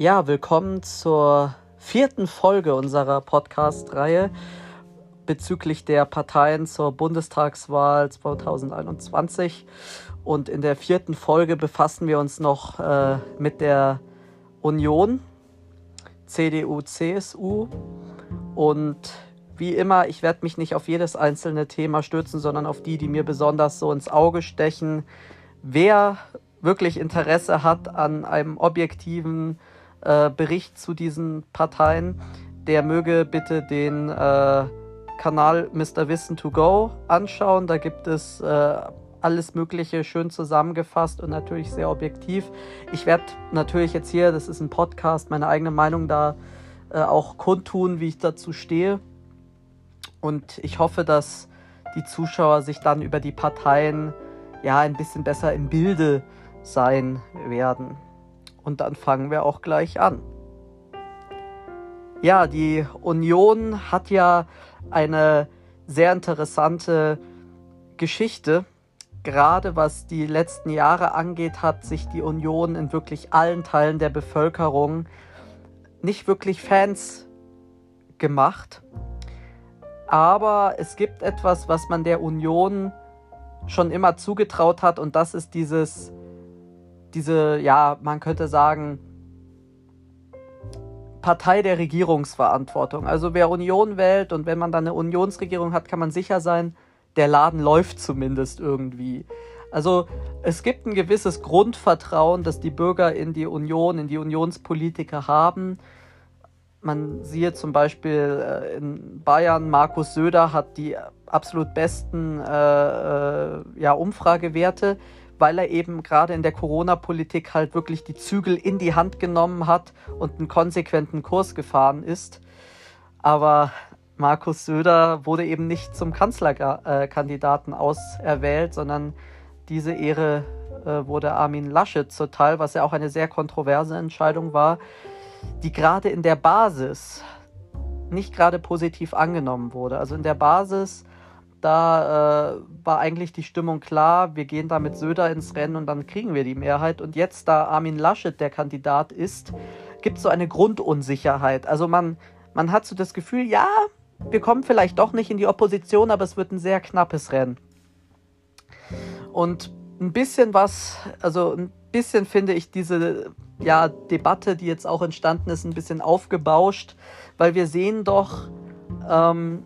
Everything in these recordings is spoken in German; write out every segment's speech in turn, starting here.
Ja, willkommen zur vierten Folge unserer Podcast-Reihe bezüglich der Parteien zur Bundestagswahl 2021. Und in der vierten Folge befassen wir uns noch äh, mit der Union, CDU, CSU. Und wie immer, ich werde mich nicht auf jedes einzelne Thema stürzen, sondern auf die, die mir besonders so ins Auge stechen. Wer wirklich Interesse hat an einem objektiven äh, Bericht zu diesen Parteien, der möge bitte den äh, Kanal Mr. Wissen to Go anschauen. Da gibt es äh, alles Mögliche schön zusammengefasst und natürlich sehr objektiv. Ich werde natürlich jetzt hier, das ist ein Podcast, meine eigene Meinung da äh, auch kundtun, wie ich dazu stehe. Und ich hoffe, dass die Zuschauer sich dann über die Parteien ja ein bisschen besser im Bilde sein werden. Und dann fangen wir auch gleich an. Ja, die Union hat ja eine sehr interessante Geschichte. Gerade was die letzten Jahre angeht, hat sich die Union in wirklich allen Teilen der Bevölkerung nicht wirklich Fans gemacht. Aber es gibt etwas, was man der Union schon immer zugetraut hat, und das ist dieses diese, ja, man könnte sagen, Partei der Regierungsverantwortung. Also wer Union wählt und wenn man dann eine Unionsregierung hat, kann man sicher sein, der Laden läuft zumindest irgendwie. Also es gibt ein gewisses Grundvertrauen, das die Bürger in die Union, in die Unionspolitiker haben. Man sieht zum Beispiel äh, in Bayern, Markus Söder hat die absolut besten äh, äh, ja, Umfragewerte weil er eben gerade in der Corona-Politik halt wirklich die Zügel in die Hand genommen hat und einen konsequenten Kurs gefahren ist. Aber Markus Söder wurde eben nicht zum Kanzlerkandidaten auserwählt, sondern diese Ehre äh, wurde Armin Laschet zuteil, was ja auch eine sehr kontroverse Entscheidung war, die gerade in der Basis nicht gerade positiv angenommen wurde. Also in der Basis da äh, war eigentlich die Stimmung klar, wir gehen da mit Söder ins Rennen und dann kriegen wir die Mehrheit. Und jetzt, da Armin Laschet der Kandidat ist, gibt es so eine Grundunsicherheit. Also man, man hat so das Gefühl, ja, wir kommen vielleicht doch nicht in die Opposition, aber es wird ein sehr knappes Rennen. Und ein bisschen was, also ein bisschen finde ich diese ja, Debatte, die jetzt auch entstanden ist, ein bisschen aufgebauscht, weil wir sehen doch, ähm,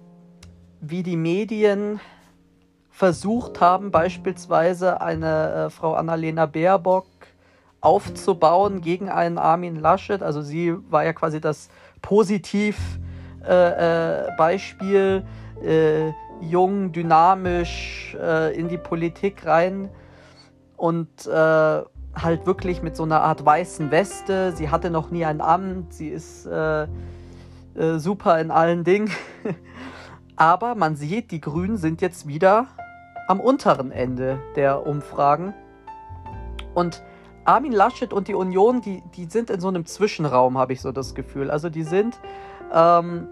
wie die Medien versucht haben, beispielsweise eine äh, Frau Annalena Baerbock aufzubauen gegen einen Armin Laschet. Also sie war ja quasi das Positivbeispiel, äh, äh, äh, jung, dynamisch äh, in die Politik rein und äh, halt wirklich mit so einer Art weißen Weste. Sie hatte noch nie ein Amt, sie ist super in allen Dingen. Aber man sieht, die Grünen sind jetzt wieder am unteren Ende der Umfragen. Und Armin Laschet und die Union, die, die sind in so einem Zwischenraum, habe ich so das Gefühl. Also die sind, ähm,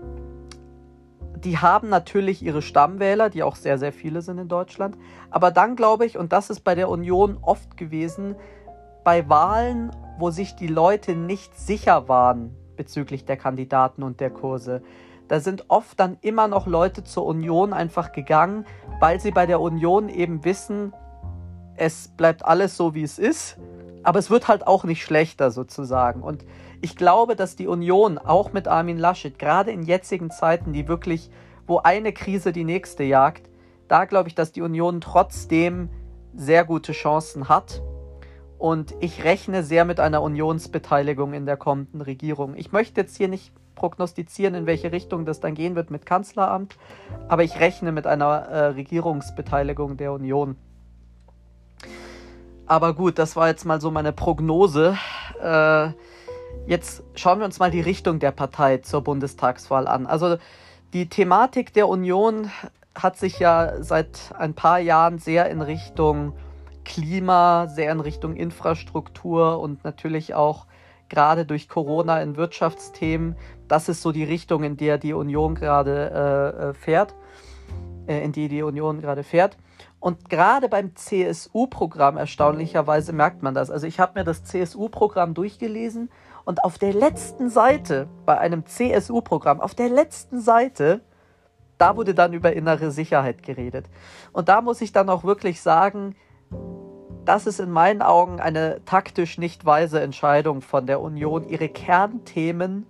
die haben natürlich ihre Stammwähler, die auch sehr, sehr viele sind in Deutschland. Aber dann glaube ich, und das ist bei der Union oft gewesen, bei Wahlen, wo sich die Leute nicht sicher waren bezüglich der Kandidaten und der Kurse, da sind oft dann immer noch Leute zur Union einfach gegangen, weil sie bei der Union eben wissen, es bleibt alles so, wie es ist, aber es wird halt auch nicht schlechter sozusagen. Und ich glaube, dass die Union auch mit Armin Laschet, gerade in jetzigen Zeiten, die wirklich, wo eine Krise die nächste jagt, da glaube ich, dass die Union trotzdem sehr gute Chancen hat. Und ich rechne sehr mit einer Unionsbeteiligung in der kommenden Regierung. Ich möchte jetzt hier nicht prognostizieren, in welche Richtung das dann gehen wird mit Kanzleramt. Aber ich rechne mit einer äh, Regierungsbeteiligung der Union. Aber gut, das war jetzt mal so meine Prognose. Äh, jetzt schauen wir uns mal die Richtung der Partei zur Bundestagswahl an. Also die Thematik der Union hat sich ja seit ein paar Jahren sehr in Richtung Klima, sehr in Richtung Infrastruktur und natürlich auch gerade durch Corona in Wirtschaftsthemen. Das ist so die Richtung, in der die Union gerade äh, äh, fährt, äh, in die die Union gerade fährt. Und gerade beim CSU-Programm erstaunlicherweise merkt man das. Also ich habe mir das CSU-Programm durchgelesen Und auf der letzten Seite, bei einem CSU-Programm, auf der letzten Seite, da wurde dann über innere Sicherheit geredet. Und da muss ich dann auch wirklich sagen, das ist in meinen Augen eine taktisch nicht weise Entscheidung von der Union, ihre Kernthemen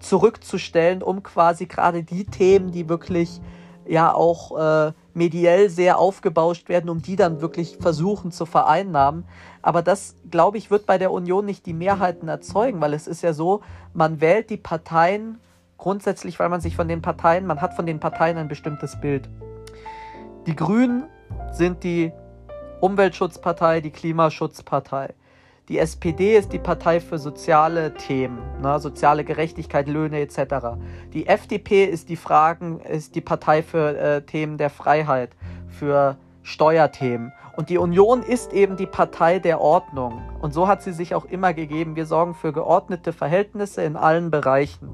zurückzustellen, um quasi gerade die Themen, die wirklich ja auch äh, mediell sehr aufgebauscht werden, um die dann wirklich versuchen zu vereinnahmen. Aber das, glaube ich, wird bei der Union nicht die Mehrheiten erzeugen, weil es ist ja so, man wählt die Parteien grundsätzlich, weil man sich von den Parteien, man hat von den Parteien ein bestimmtes Bild. Die Grünen sind die Umweltschutzpartei, die Klimaschutzpartei. Die SPD ist die Partei für soziale Themen, ne, soziale Gerechtigkeit, Löhne etc. Die FDP ist die Fragen, ist die Partei für äh, Themen der Freiheit, für Steuerthemen. Und die Union ist eben die Partei der Ordnung. Und so hat sie sich auch immer gegeben. Wir sorgen für geordnete Verhältnisse in allen Bereichen.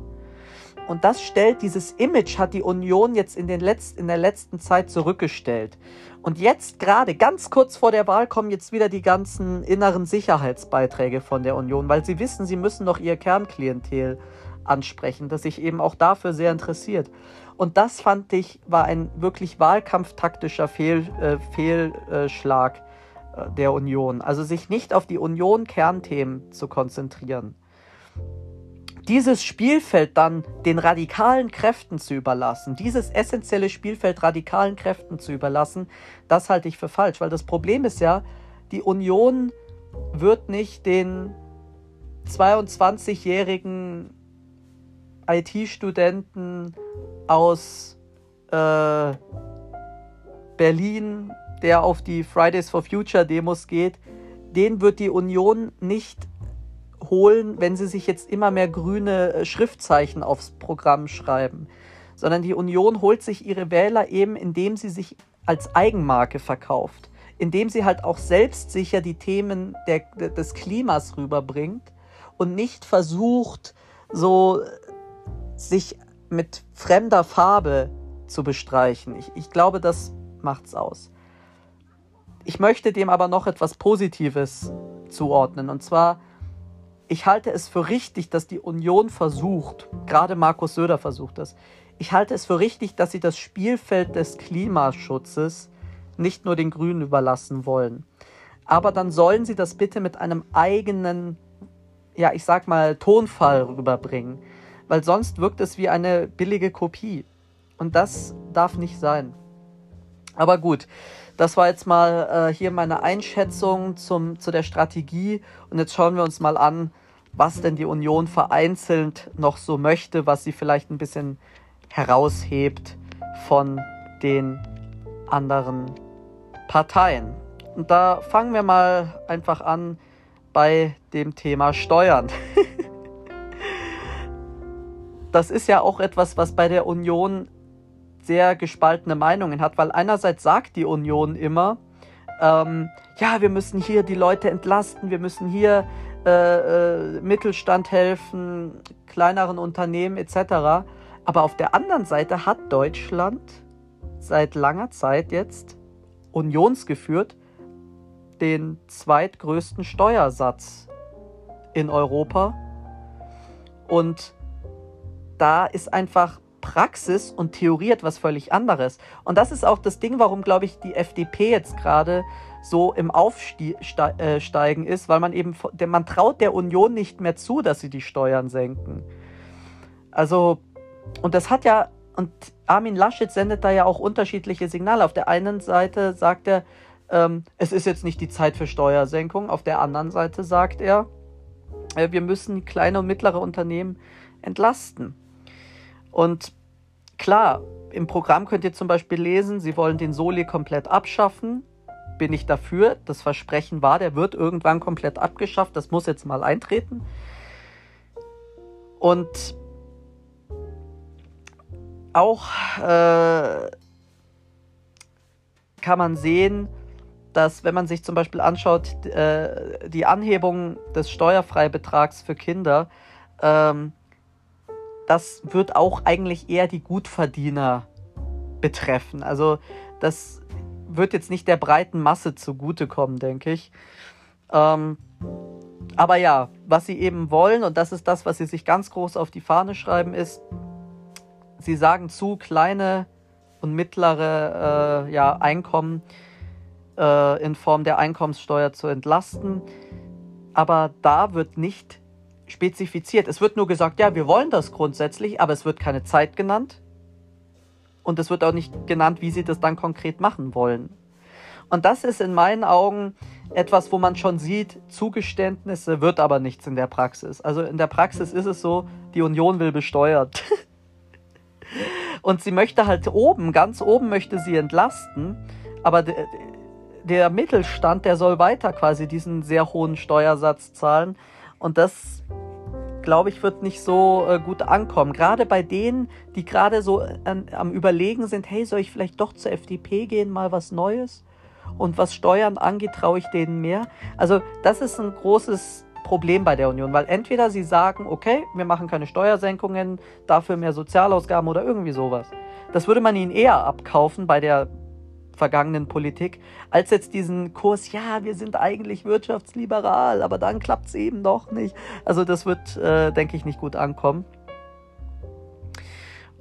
Und das stellt, dieses Image hat die Union jetzt in, den Letz-, in der letzten Zeit zurückgestellt. Und jetzt gerade, ganz kurz vor der Wahl, kommen jetzt wieder die ganzen inneren Sicherheitsbeiträge von der Union, weil sie wissen, sie müssen noch ihr Kernklientel ansprechen, das sich eben auch dafür sehr interessiert. Und das fand ich, war ein wirklich wahlkampftaktischer Fehl, äh, Fehlschlag äh, der Union. Also sich nicht auf die Union-Kernthemen zu konzentrieren dieses Spielfeld dann den radikalen Kräften zu überlassen, dieses essentielle Spielfeld radikalen Kräften zu überlassen, das halte ich für falsch, weil das Problem ist ja, die Union wird nicht den 22-jährigen IT-Studenten aus äh, Berlin, der auf die Fridays for Future Demos geht, den wird die Union nicht holen, wenn sie sich jetzt immer mehr grüne äh, Schriftzeichen aufs Programm schreiben, sondern die Union holt sich ihre Wähler eben, indem sie sich als Eigenmarke verkauft, indem sie halt auch selbstsicher die Themen der, des Klimas rüberbringt und nicht versucht, so sich mit fremder Farbe zu bestreichen. Ich, ich glaube, das macht's aus. Ich möchte dem aber noch etwas Positives zuordnen. Und zwar ich halte es für richtig, dass die Union versucht, gerade Markus Söder versucht das, ich halte es für richtig, dass sie das Spielfeld des Klimaschutzes nicht nur den Grünen überlassen wollen. Aber dann sollen sie das bitte mit einem eigenen, ja, ich sag mal, Tonfall rüberbringen. Weil sonst wirkt es wie eine billige Kopie. Und das darf nicht sein. Aber gut, das war jetzt mal äh, hier meine Einschätzung zum, zu der Strategie. Und jetzt schauen wir uns mal an, was denn die Union vereinzelt noch so möchte, was sie vielleicht ein bisschen heraushebt von den anderen Parteien. Und da fangen wir mal einfach an bei dem Thema Steuern. das ist ja auch etwas, was bei der Union sehr gespaltene Meinungen hat, weil einerseits sagt die Union immer, ähm, ja, wir müssen hier die Leute entlasten, wir müssen hier äh, äh, Mittelstand helfen, kleineren Unternehmen etc. Aber auf der anderen Seite hat Deutschland seit langer Zeit jetzt unionsgeführt den zweitgrößten Steuersatz in Europa. Und da ist einfach Praxis und Theorie etwas völlig anderes. Und das ist auch das Ding, warum, glaube ich, die FDP jetzt gerade so im Aufsteigen äh, ist, weil man eben, man traut der Union nicht mehr zu, dass sie die Steuern senken. Also, und das hat ja, und Armin Laschet sendet da ja auch unterschiedliche Signale. Auf der einen Seite sagt er, ähm, es ist jetzt nicht die Zeit für Steuersenkung. Auf der anderen Seite sagt er, äh, wir müssen kleine und mittlere Unternehmen entlasten. Und klar, im Programm könnt ihr zum Beispiel lesen, sie wollen den Soli komplett abschaffen. Bin ich dafür. Das Versprechen war, der wird irgendwann komplett abgeschafft. Das muss jetzt mal eintreten. Und auch äh, kann man sehen, dass wenn man sich zum Beispiel anschaut, äh, die Anhebung des Steuerfreibetrags für Kinder, ähm, das wird auch eigentlich eher die Gutverdiener betreffen. Also das wird jetzt nicht der breiten Masse zugutekommen, denke ich. Ähm, aber ja, was sie eben wollen, und das ist das, was sie sich ganz groß auf die Fahne schreiben, ist, sie sagen zu, kleine und mittlere äh, ja, Einkommen äh, in Form der Einkommenssteuer zu entlasten. Aber da wird nicht spezifiziert. Es wird nur gesagt, ja, wir wollen das grundsätzlich, aber es wird keine Zeit genannt. Und es wird auch nicht genannt, wie sie das dann konkret machen wollen. Und das ist in meinen Augen etwas, wo man schon sieht, Zugeständnisse wird aber nichts in der Praxis. Also in der Praxis ist es so, die Union will besteuert. Und sie möchte halt oben, ganz oben möchte sie entlasten, aber der Mittelstand, der soll weiter quasi diesen sehr hohen Steuersatz zahlen. Und das, glaube ich, wird nicht so äh, gut ankommen. Gerade bei denen, die gerade so an, am Überlegen sind, hey, soll ich vielleicht doch zur FDP gehen, mal was Neues? Und was Steuern angeht, traue ich denen mehr. Also das ist ein großes Problem bei der Union, weil entweder sie sagen, okay, wir machen keine Steuersenkungen, dafür mehr Sozialausgaben oder irgendwie sowas. Das würde man ihnen eher abkaufen bei der vergangenen Politik, als jetzt diesen Kurs, ja, wir sind eigentlich wirtschaftsliberal, aber dann klappt es eben doch nicht. Also das wird, äh, denke ich, nicht gut ankommen.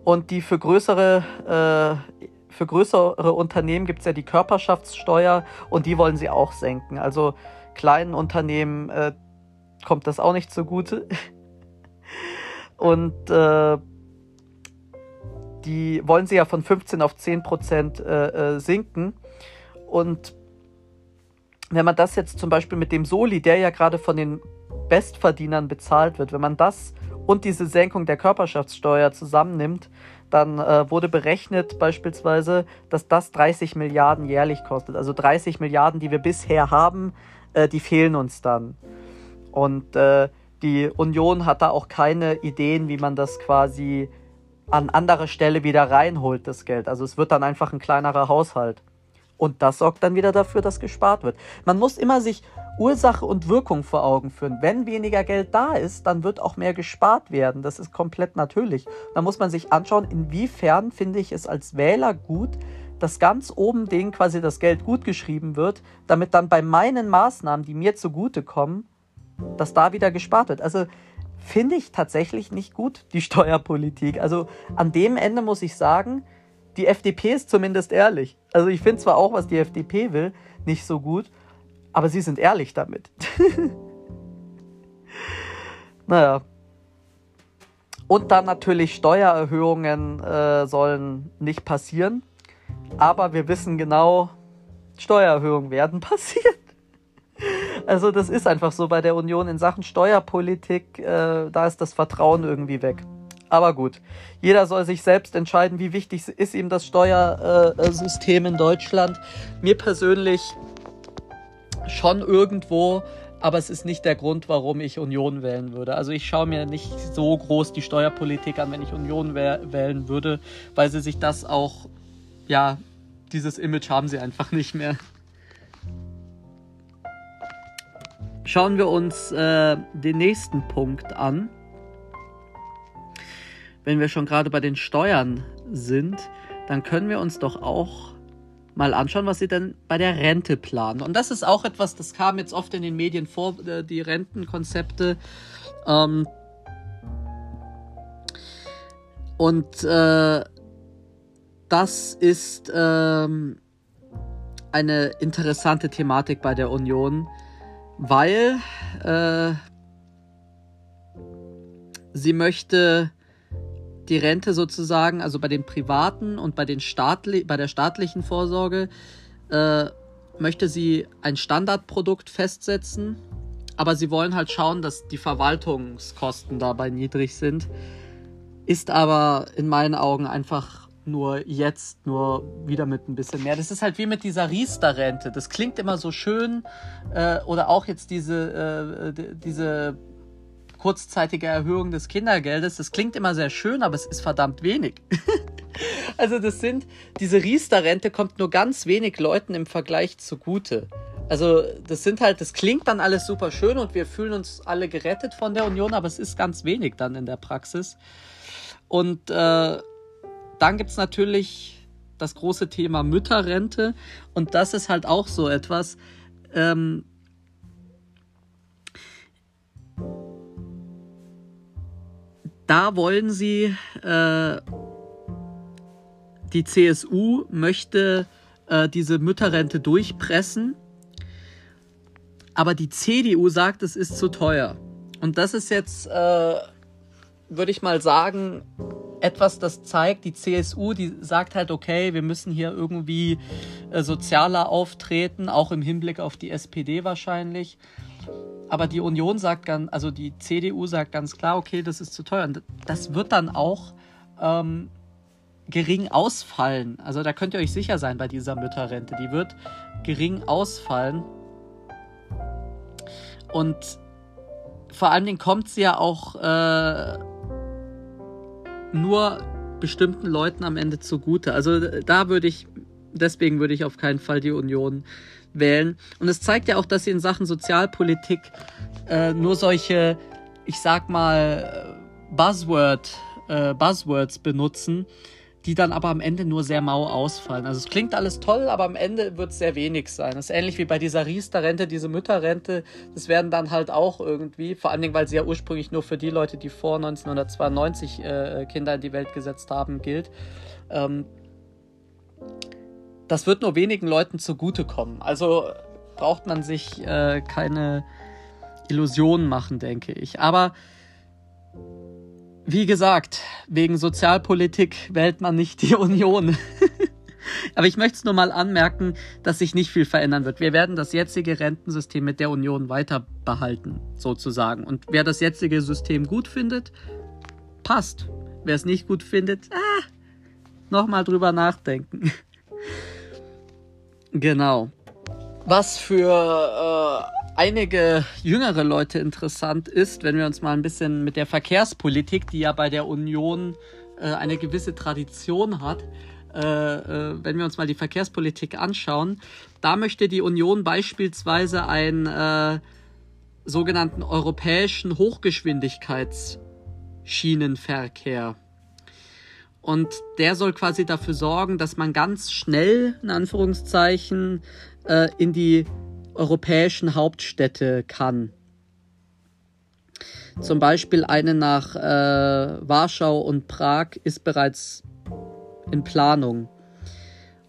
Und die für größere, äh, für größere Unternehmen gibt es ja die Körperschaftssteuer und die wollen sie auch senken. Also kleinen Unternehmen äh, kommt das auch nicht zugute. Und äh, die wollen sie ja von 15 auf 10 Prozent äh, äh, sinken. Und wenn man das jetzt zum Beispiel mit dem Soli, der ja gerade von den Bestverdienern bezahlt wird, wenn man das und diese Senkung der Körperschaftssteuer zusammennimmt, dann äh, wurde berechnet beispielsweise, dass das 30 Milliarden jährlich kostet. Also 30 Milliarden, die wir bisher haben, äh, die fehlen uns dann. Und äh, die Union hat da auch keine Ideen, wie man das quasi an anderer Stelle wieder reinholt, das Geld. Also es wird dann einfach ein kleinerer Haushalt. Und das sorgt dann wieder dafür, dass gespart wird. Man muss immer sich Ursache und Wirkung vor Augen führen. Wenn weniger Geld da ist, dann wird auch mehr gespart werden. Das ist komplett natürlich. Da muss man sich anschauen, inwiefern finde ich es als Wähler gut, dass ganz oben denen quasi das Geld gut geschrieben wird, damit dann bei meinen Maßnahmen, die mir zugutekommen, dass da wieder gespart wird. Also finde ich tatsächlich nicht gut, die Steuerpolitik. Also an dem Ende muss ich sagen, die FDP ist zumindest ehrlich. Also ich finde zwar auch, was die FDP will, nicht so gut, aber sie sind ehrlich damit. naja. Und dann natürlich Steuererhöhungen äh, sollen nicht passieren. Aber wir wissen genau, Steuererhöhungen werden passieren. Also das ist einfach so bei der Union in Sachen Steuerpolitik, äh, da ist das Vertrauen irgendwie weg. Aber gut, jeder soll sich selbst entscheiden, wie wichtig ist ihm das Steuersystem in Deutschland. Mir persönlich schon irgendwo, aber es ist nicht der Grund, warum ich Union wählen würde. Also ich schaue mir nicht so groß die Steuerpolitik an, wenn ich Union wählen würde, weil sie sich das auch, ja, dieses Image haben sie einfach nicht mehr. Schauen wir uns äh, den nächsten Punkt an. Wenn wir schon gerade bei den Steuern sind, dann können wir uns doch auch mal anschauen, was sie denn bei der Rente planen. Und das ist auch etwas, das kam jetzt oft in den Medien vor, äh, die Rentenkonzepte. Ähm und äh, das ist ähm, eine interessante Thematik bei der Union weil äh, sie möchte die Rente sozusagen, also bei den privaten und bei, den staatli bei der staatlichen Vorsorge, äh, möchte sie ein Standardprodukt festsetzen, aber sie wollen halt schauen, dass die Verwaltungskosten dabei niedrig sind. Ist aber in meinen Augen einfach nur jetzt, nur wieder mit ein bisschen mehr. Das ist halt wie mit dieser Riester-Rente. Das klingt immer so schön. Äh, oder auch jetzt diese, äh, diese kurzzeitige Erhöhung des Kindergeldes. Das klingt immer sehr schön, aber es ist verdammt wenig. also das sind, diese Riester-Rente kommt nur ganz wenig Leuten im Vergleich zugute. Also das sind halt, das klingt dann alles super schön und wir fühlen uns alle gerettet von der Union, aber es ist ganz wenig dann in der Praxis. Und äh, dann gibt es natürlich das große Thema Mütterrente. Und das ist halt auch so etwas. Ähm, da wollen sie, äh, die CSU möchte äh, diese Mütterrente durchpressen. Aber die CDU sagt, es ist zu teuer. Und das ist jetzt, äh, würde ich mal sagen, etwas, das zeigt, die CSU, die sagt halt, okay, wir müssen hier irgendwie äh, sozialer auftreten, auch im Hinblick auf die SPD wahrscheinlich. Aber die Union sagt ganz, also die CDU sagt ganz klar, okay, das ist zu teuer. Und das wird dann auch ähm, gering ausfallen. Also da könnt ihr euch sicher sein bei dieser Mütterrente. Die wird gering ausfallen. Und vor allen Dingen kommt sie ja auch äh, nur bestimmten Leuten am Ende zugute. Also da würde ich, deswegen würde ich auf keinen Fall die Union wählen. Und es zeigt ja auch, dass sie in Sachen Sozialpolitik äh, nur solche, ich sag mal, Buzzword, äh, Buzzwords benutzen, die dann aber am Ende nur sehr mau ausfallen. Also es klingt alles toll, aber am Ende wird es sehr wenig sein. Das ist ähnlich wie bei dieser Riester-Rente, diese Mütterrente. Das werden dann halt auch irgendwie, vor allen Dingen, weil sie ja ursprünglich nur für die Leute, die vor 1992 äh, Kinder in die Welt gesetzt haben, gilt. Ähm, das wird nur wenigen Leuten zugutekommen. Also braucht man sich äh, keine Illusionen machen, denke ich. Aber wie gesagt, wegen Sozialpolitik wählt man nicht die Union. Aber ich möchte es nur mal anmerken, dass sich nicht viel verändern wird. Wir werden das jetzige Rentensystem mit der Union weiter behalten, sozusagen. Und wer das jetzige System gut findet, passt. Wer es nicht gut findet, ah, nochmal drüber nachdenken. genau. Was für äh, einige jüngere Leute interessant ist, wenn wir uns mal ein bisschen mit der Verkehrspolitik, die ja bei der Union äh, eine gewisse Tradition hat, äh, äh, wenn wir uns mal die Verkehrspolitik anschauen, da möchte die Union beispielsweise einen äh, sogenannten europäischen Hochgeschwindigkeitsschienenverkehr. Und der soll quasi dafür sorgen, dass man ganz schnell, in Anführungszeichen, äh, in die europäischen Hauptstädte kann. Zum Beispiel eine nach äh, Warschau und Prag ist bereits in Planung.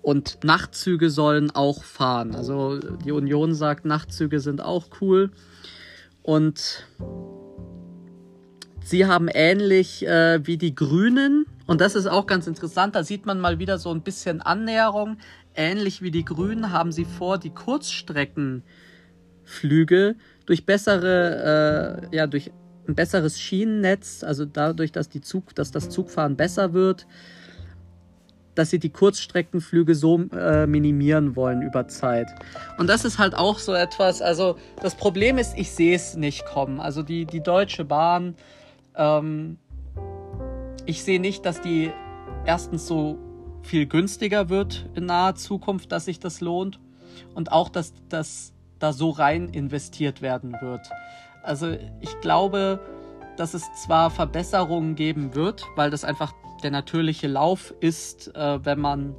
Und Nachtzüge sollen auch fahren. Also die Union sagt, Nachtzüge sind auch cool. Und sie haben ähnlich äh, wie die Grünen, und das ist auch ganz interessant, da sieht man mal wieder so ein bisschen Annäherung ähnlich wie die Grünen haben sie vor, die Kurzstreckenflüge durch bessere, äh, ja, durch ein besseres Schienennetz, also dadurch, dass, die Zug, dass das Zugfahren besser wird, dass sie die Kurzstreckenflüge so äh, minimieren wollen über Zeit. Und das ist halt auch so etwas, also das Problem ist, ich sehe es nicht kommen. Also die, die Deutsche Bahn, ähm, ich sehe nicht, dass die erstens so viel günstiger wird in naher Zukunft, dass sich das lohnt und auch, dass das da so rein investiert werden wird. Also ich glaube, dass es zwar Verbesserungen geben wird, weil das einfach der natürliche Lauf ist, äh, wenn man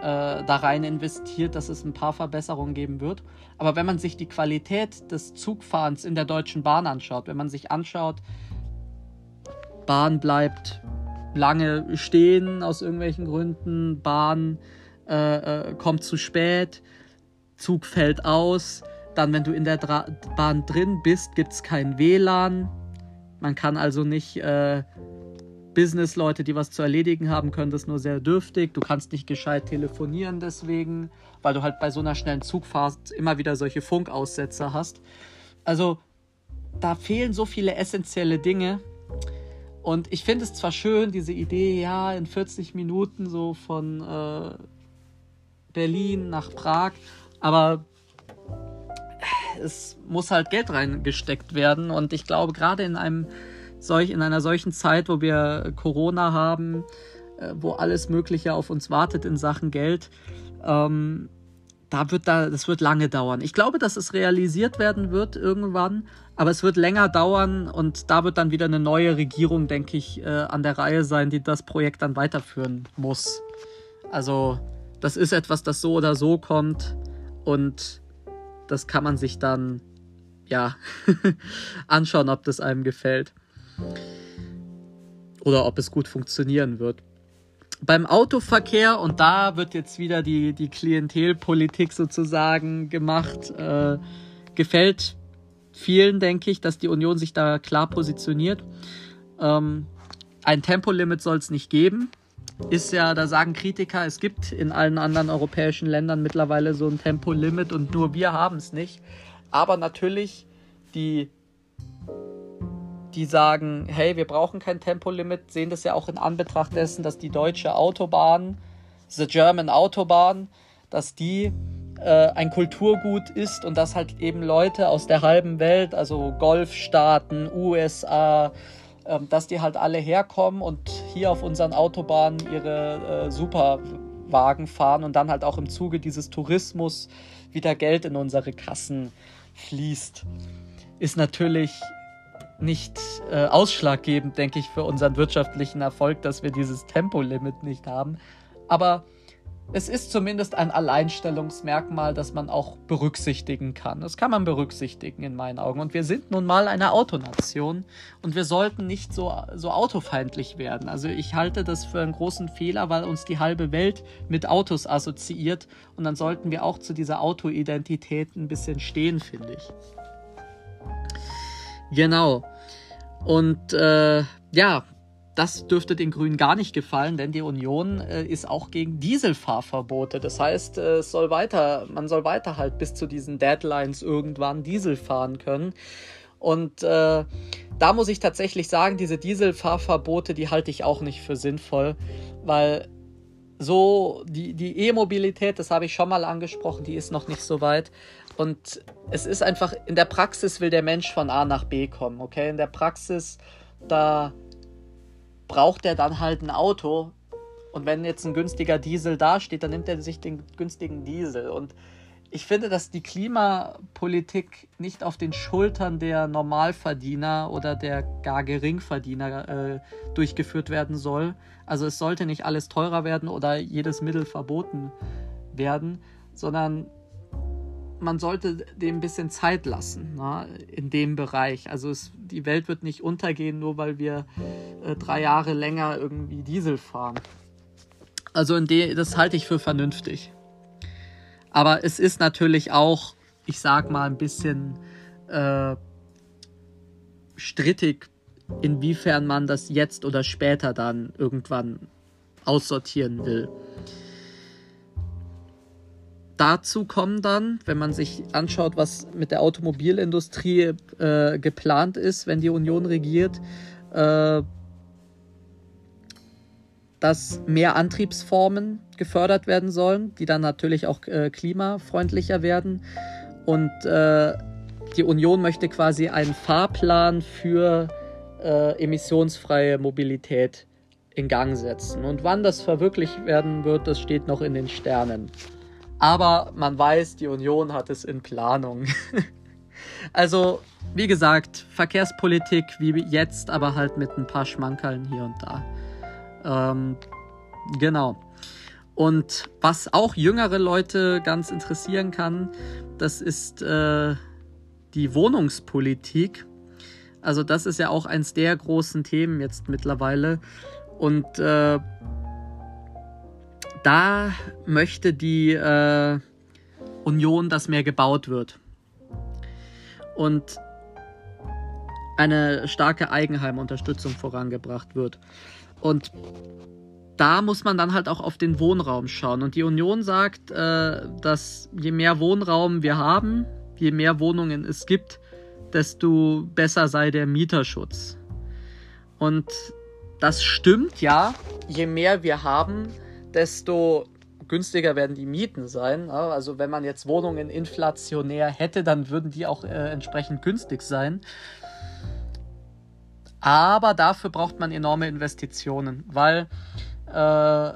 äh, da rein investiert, dass es ein paar Verbesserungen geben wird. Aber wenn man sich die Qualität des Zugfahrens in der Deutschen Bahn anschaut, wenn man sich anschaut, Bahn bleibt lange stehen aus irgendwelchen Gründen, Bahn äh, äh, kommt zu spät, Zug fällt aus, dann wenn du in der Dra Bahn drin bist, gibt es kein WLAN. Man kann also nicht äh, Business-Leute, die was zu erledigen haben, können das nur sehr dürftig. Du kannst nicht gescheit telefonieren deswegen, weil du halt bei so einer schnellen Zugfahrt immer wieder solche Funkaussetzer hast. Also da fehlen so viele essentielle Dinge, und ich finde es zwar schön, diese Idee, ja, in 40 Minuten so von äh, Berlin nach Prag, aber es muss halt Geld reingesteckt werden. Und ich glaube, gerade in einem solch, in einer solchen Zeit, wo wir Corona haben, äh, wo alles Mögliche auf uns wartet in Sachen Geld, ähm, da wird da, das wird lange dauern. Ich glaube, dass es realisiert werden wird irgendwann, aber es wird länger dauern und da wird dann wieder eine neue Regierung, denke ich, äh, an der Reihe sein, die das Projekt dann weiterführen muss. Also, das ist etwas, das so oder so kommt und das kann man sich dann, ja, anschauen, ob das einem gefällt. oder ob es gut funktionieren wird. Beim Autoverkehr, und da wird jetzt wieder die, die Klientelpolitik sozusagen gemacht, äh, gefällt vielen, denke ich, dass die Union sich da klar positioniert. Ähm, ein Tempolimit soll es nicht geben. Ist ja, da sagen Kritiker, es gibt in allen anderen europäischen Ländern mittlerweile so ein Tempolimit und nur wir haben es nicht. Aber natürlich die die sagen, hey, wir brauchen kein Tempolimit, sehen das ja auch in Anbetracht dessen, dass die deutsche Autobahn, the German Autobahn, dass die äh, ein Kulturgut ist und dass halt eben Leute aus der halben Welt, also Golfstaaten, USA, äh, dass die halt alle herkommen und hier auf unseren Autobahnen ihre äh, Superwagen fahren und dann halt auch im Zuge dieses Tourismus wieder Geld in unsere Kassen fließt, ist natürlich nicht äh, ausschlaggebend, denke ich, für unseren wirtschaftlichen Erfolg, dass wir dieses Tempolimit nicht haben. Aber es ist zumindest ein Alleinstellungsmerkmal, das man auch berücksichtigen kann. Das kann man berücksichtigen in meinen Augen. Und wir sind nun mal eine Autonation und wir sollten nicht so, so autofeindlich werden. Also ich halte das für einen großen Fehler, weil uns die halbe Welt mit Autos assoziiert und dann sollten wir auch zu dieser Autoidentität ein bisschen stehen, finde ich. Genau. Und äh, ja, das dürfte den Grünen gar nicht gefallen, denn die Union äh, ist auch gegen Dieselfahrverbote. Das heißt, äh, soll weiter, man soll weiter halt bis zu diesen Deadlines irgendwann Diesel fahren können. Und äh, da muss ich tatsächlich sagen, diese Dieselfahrverbote, die halte ich auch nicht für sinnvoll, weil so die, die E-Mobilität, das habe ich schon mal angesprochen, die ist noch nicht so weit. Und es ist einfach, in der Praxis will der Mensch von A nach B kommen, okay? In der Praxis, da braucht er dann halt ein Auto. Und wenn jetzt ein günstiger Diesel dasteht, dann nimmt er sich den günstigen Diesel. Und ich finde, dass die Klimapolitik nicht auf den Schultern der Normalverdiener oder der gar Geringverdiener äh, durchgeführt werden soll. Also es sollte nicht alles teurer werden oder jedes Mittel verboten werden, sondern man sollte dem ein bisschen Zeit lassen na, ne, in dem Bereich. Also es, die Welt wird nicht untergehen, nur weil wir äh, drei Jahre länger irgendwie Diesel fahren. Also das halte ich für vernünftig. Aber es ist natürlich auch, ich sag mal, ein bisschen äh, strittig, inwiefern man das jetzt oder später dann irgendwann aussortieren will. Dazu kommen dann, wenn man sich anschaut, was mit der Automobilindustrie äh, geplant ist, wenn die Union regiert, äh, dass mehr Antriebsformen gefördert werden sollen, die dann natürlich auch äh, klimafreundlicher werden. Und äh, die Union möchte quasi einen Fahrplan für äh, emissionsfreie Mobilität in Gang setzen. Und wann das verwirklicht werden wird, das steht noch in den Sternen. Aber man weiß, die Union hat es in Planung. also, wie gesagt, Verkehrspolitik wie jetzt, aber halt mit ein paar Schmankerln hier und da. Ähm, genau. Und was auch jüngere Leute ganz interessieren kann, das ist äh, die Wohnungspolitik. Also das ist ja auch eins der großen Themen jetzt mittlerweile. Und äh, da möchte die äh, Union, dass mehr gebaut wird. Und eine starke Eigenheimunterstützung vorangebracht wird. Und da muss man dann halt auch auf den Wohnraum schauen. Und die Union sagt, äh, dass je mehr Wohnraum wir haben, je mehr Wohnungen es gibt, desto besser sei der Mieterschutz. Und das stimmt ja, je mehr wir haben, desto günstiger werden die Mieten sein. Also wenn man jetzt Wohnungen inflationär hätte, dann würden die auch äh, entsprechend günstig sein. Aber dafür braucht man enorme Investitionen, weil äh,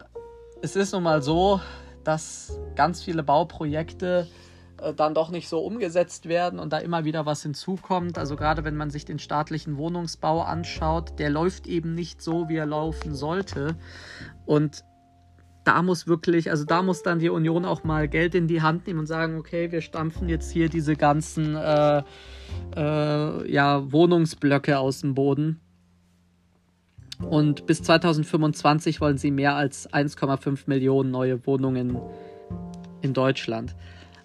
es ist nun mal so, dass ganz viele Bauprojekte äh, dann doch nicht so umgesetzt werden und da immer wieder was hinzukommt. Also gerade wenn man sich den staatlichen Wohnungsbau anschaut, der läuft eben nicht so, wie er laufen sollte. Und da muss wirklich, also da muss dann die Union auch mal Geld in die Hand nehmen und sagen, okay, wir stampfen jetzt hier diese ganzen äh, äh, ja, Wohnungsblöcke aus dem Boden. Und bis 2025 wollen sie mehr als 1,5 Millionen neue Wohnungen in Deutschland.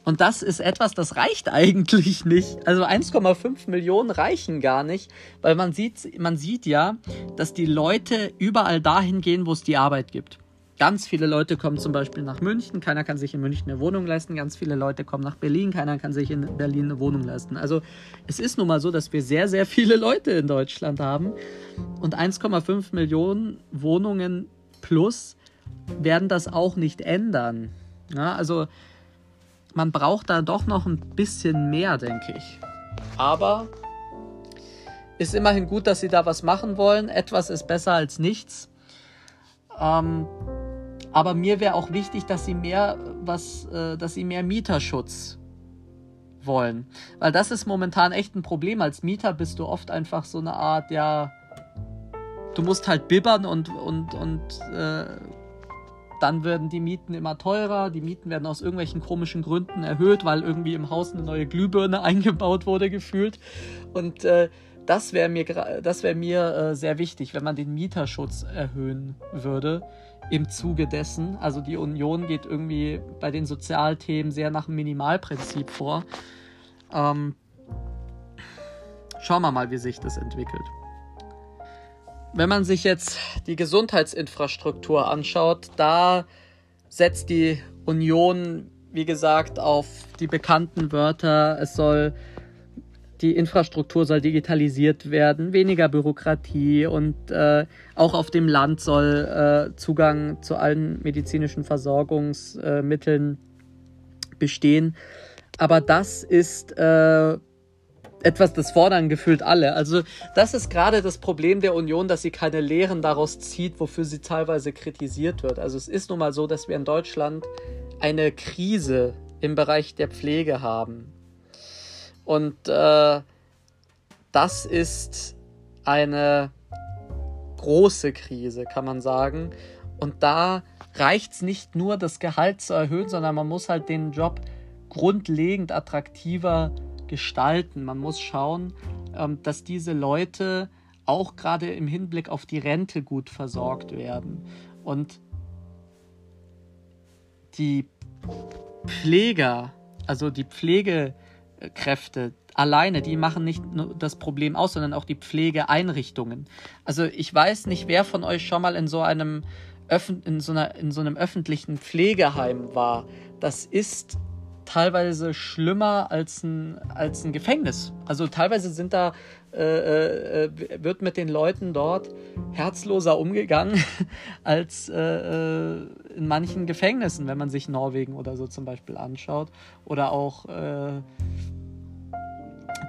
Und das ist etwas, das reicht eigentlich nicht. Also 1,5 Millionen reichen gar nicht, weil man sieht, man sieht ja, dass die Leute überall dahin gehen, wo es die Arbeit gibt. Ganz viele Leute kommen zum Beispiel nach München, keiner kann sich in München eine Wohnung leisten. Ganz viele Leute kommen nach Berlin, keiner kann sich in Berlin eine Wohnung leisten. Also es ist nun mal so, dass wir sehr, sehr viele Leute in Deutschland haben. Und 1,5 Millionen Wohnungen plus werden das auch nicht ändern. Ja, also man braucht da doch noch ein bisschen mehr, denke ich. Aber ist immerhin gut, dass sie da was machen wollen. Etwas ist besser als nichts. Ähm, aber mir wäre auch wichtig, dass sie mehr was, äh, dass sie mehr Mieterschutz wollen. Weil das ist momentan echt ein Problem. Als Mieter bist du oft einfach so eine Art, ja, du musst halt bibbern und, und, und äh, dann werden die Mieten immer teurer. Die Mieten werden aus irgendwelchen komischen Gründen erhöht, weil irgendwie im Haus eine neue Glühbirne eingebaut wurde, gefühlt. Und äh, das wäre mir, das wär mir äh, sehr wichtig, wenn man den Mieterschutz erhöhen würde im Zuge dessen. Also die Union geht irgendwie bei den Sozialthemen sehr nach dem Minimalprinzip vor. Ähm, schauen wir mal, wie sich das entwickelt. Wenn man sich jetzt die Gesundheitsinfrastruktur anschaut, da setzt die Union, wie gesagt, auf die bekannten Wörter. Es soll die Infrastruktur soll digitalisiert werden, weniger Bürokratie und äh, auch auf dem Land soll äh, Zugang zu allen medizinischen Versorgungsmitteln bestehen. Aber das ist äh, etwas, das fordern gefühlt alle. Also das ist gerade das Problem der Union, dass sie keine Lehren daraus zieht, wofür sie teilweise kritisiert wird. Also es ist nun mal so, dass wir in Deutschland eine Krise im Bereich der Pflege haben. Und äh, das ist eine große Krise, kann man sagen. Und da reicht es nicht nur, das Gehalt zu erhöhen, sondern man muss halt den Job grundlegend attraktiver gestalten. Man muss schauen, ähm, dass diese Leute auch gerade im Hinblick auf die Rente gut versorgt werden. Und die Pfleger, also die Pflege, Kräfte alleine, die machen nicht nur das Problem aus, sondern auch die Pflegeeinrichtungen. Also ich weiß nicht, wer von euch schon mal in so einem in so, einer, in so einem öffentlichen Pflegeheim war. Das ist teilweise schlimmer als ein, als ein Gefängnis. Also teilweise sind da, äh, äh, wird mit den Leuten dort herzloser umgegangen als äh, äh, in manchen Gefängnissen, wenn man sich Norwegen oder so zum Beispiel anschaut. Oder auch äh,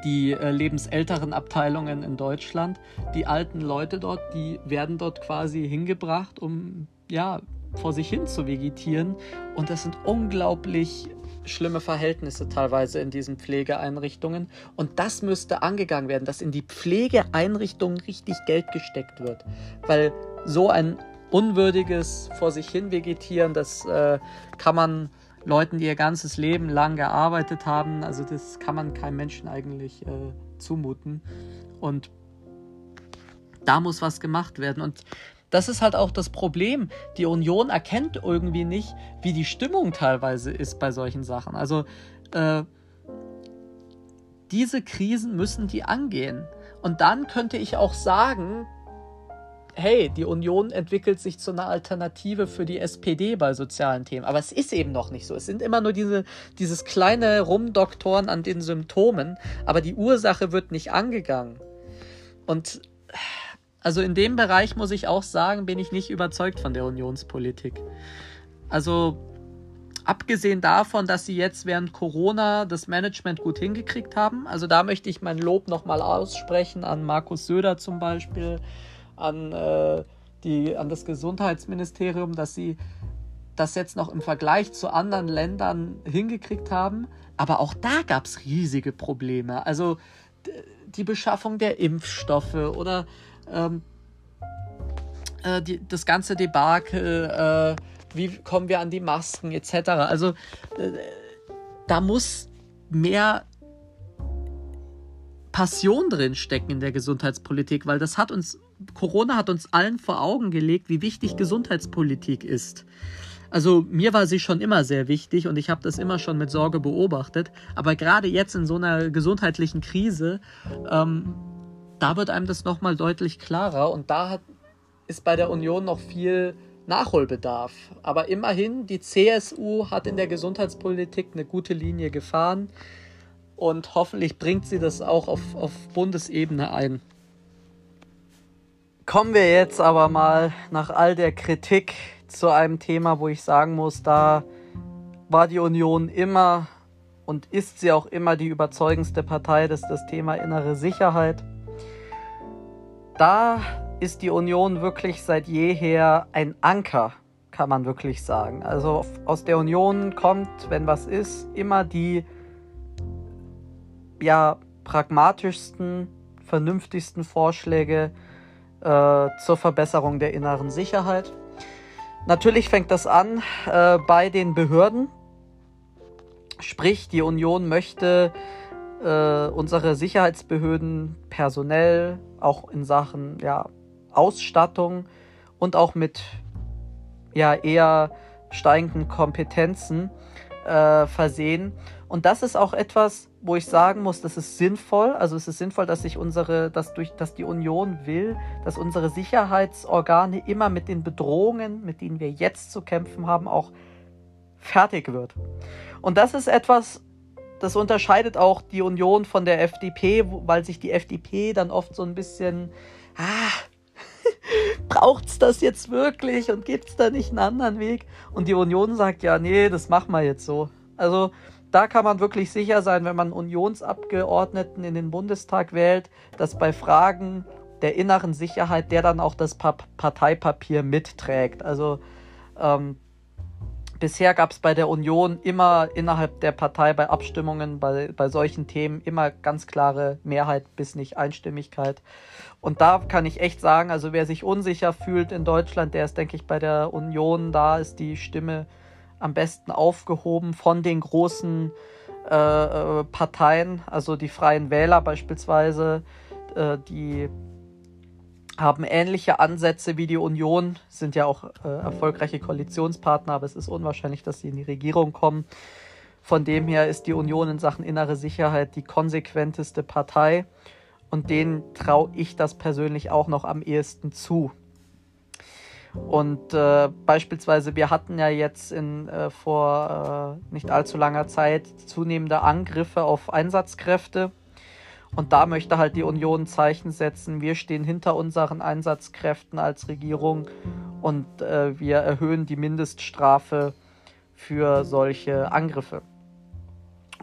die äh, lebensälteren Abteilungen in Deutschland. Die alten Leute dort, die werden dort quasi hingebracht, um ja vor sich hin zu vegetieren. Und das sind unglaublich schlimme Verhältnisse teilweise in diesen Pflegeeinrichtungen. Und das müsste angegangen werden, dass in die Pflegeeinrichtungen richtig Geld gesteckt wird. Weil so ein unwürdiges vor sich hin vegetieren, das äh, kann man Leuten, die ihr ganzes Leben lang gearbeitet haben. Also das kann man keinem Menschen eigentlich äh, zumuten. Und da muss was gemacht werden. Und das ist halt auch das Problem. Die Union erkennt irgendwie nicht, wie die Stimmung teilweise ist bei solchen Sachen. Also äh, diese Krisen müssen die angehen. Und dann könnte ich auch sagen, hey, die Union entwickelt sich zu einer Alternative für die SPD bei sozialen Themen. Aber es ist eben noch nicht so. Es sind immer nur diese, dieses kleine Rumdoktoren an den Symptomen, aber die Ursache wird nicht angegangen. Und also in dem Bereich muss ich auch sagen, bin ich nicht überzeugt von der Unionspolitik. Also abgesehen davon, dass sie jetzt während Corona das Management gut hingekriegt haben. Also da möchte ich mein Lob nochmal aussprechen an Markus Söder zum Beispiel, an, äh, die, an das Gesundheitsministerium, dass sie das jetzt noch im Vergleich zu anderen Ländern hingekriegt haben. Aber auch da gab es riesige Probleme. Also die Beschaffung der Impfstoffe oder ähm, äh, die, das ganze Debakel, äh, wie kommen wir an die Masken etc. Also äh, da muss mehr Passion drin stecken in der Gesundheitspolitik, weil das hat uns Corona hat uns allen vor Augen gelegt, wie wichtig Gesundheitspolitik ist. Also mir war sie schon immer sehr wichtig und ich habe das immer schon mit Sorge beobachtet. Aber gerade jetzt in so einer gesundheitlichen Krise, ähm, da wird einem das nochmal deutlich klarer und da hat, ist bei der Union noch viel Nachholbedarf. Aber immerhin, die CSU hat in der Gesundheitspolitik eine gute Linie gefahren und hoffentlich bringt sie das auch auf, auf Bundesebene ein. Kommen wir jetzt aber mal nach all der Kritik zu einem Thema, wo ich sagen muss, da war die Union immer und ist sie auch immer die überzeugendste Partei, das ist das Thema innere Sicherheit. Da ist die Union wirklich seit jeher ein Anker, kann man wirklich sagen. Also aus der Union kommt, wenn was ist, immer die ja, pragmatischsten, vernünftigsten Vorschläge äh, zur Verbesserung der inneren Sicherheit. Natürlich fängt das an äh, bei den Behörden. Sprich, die Union möchte äh, unsere Sicherheitsbehörden personell, auch in Sachen ja, Ausstattung und auch mit ja, eher steigenden Kompetenzen äh, versehen. Und das ist auch etwas, wo ich sagen muss, das ist sinnvoll. Also es ist sinnvoll, dass sich unsere, dass durch, dass die Union will, dass unsere Sicherheitsorgane immer mit den Bedrohungen, mit denen wir jetzt zu kämpfen haben, auch fertig wird. Und das ist etwas, das unterscheidet auch die Union von der FDP, weil sich die FDP dann oft so ein bisschen, ah, braucht's das jetzt wirklich und gibt's da nicht einen anderen Weg? Und die Union sagt, ja, nee, das machen wir jetzt so. Also da kann man wirklich sicher sein, wenn man Unionsabgeordneten in den Bundestag wählt, dass bei Fragen der inneren Sicherheit der dann auch das pa Parteipapier mitträgt. Also ähm, bisher gab es bei der Union immer innerhalb der Partei bei Abstimmungen bei, bei solchen Themen immer ganz klare Mehrheit bis nicht Einstimmigkeit. Und da kann ich echt sagen, also wer sich unsicher fühlt in Deutschland, der ist, denke ich, bei der Union, da ist die Stimme am besten aufgehoben von den großen äh, äh, Parteien, also die Freien Wähler beispielsweise, äh, die haben ähnliche Ansätze wie die Union, sind ja auch äh, erfolgreiche Koalitionspartner, aber es ist unwahrscheinlich, dass sie in die Regierung kommen. Von dem her ist die Union in Sachen innere Sicherheit die konsequenteste Partei und denen traue ich das persönlich auch noch am ehesten zu. Und äh, beispielsweise, wir hatten ja jetzt in, äh, vor äh, nicht allzu langer Zeit zunehmende Angriffe auf Einsatzkräfte. Und da möchte halt die Union Zeichen setzen. Wir stehen hinter unseren Einsatzkräften als Regierung und äh, wir erhöhen die Mindeststrafe für solche Angriffe.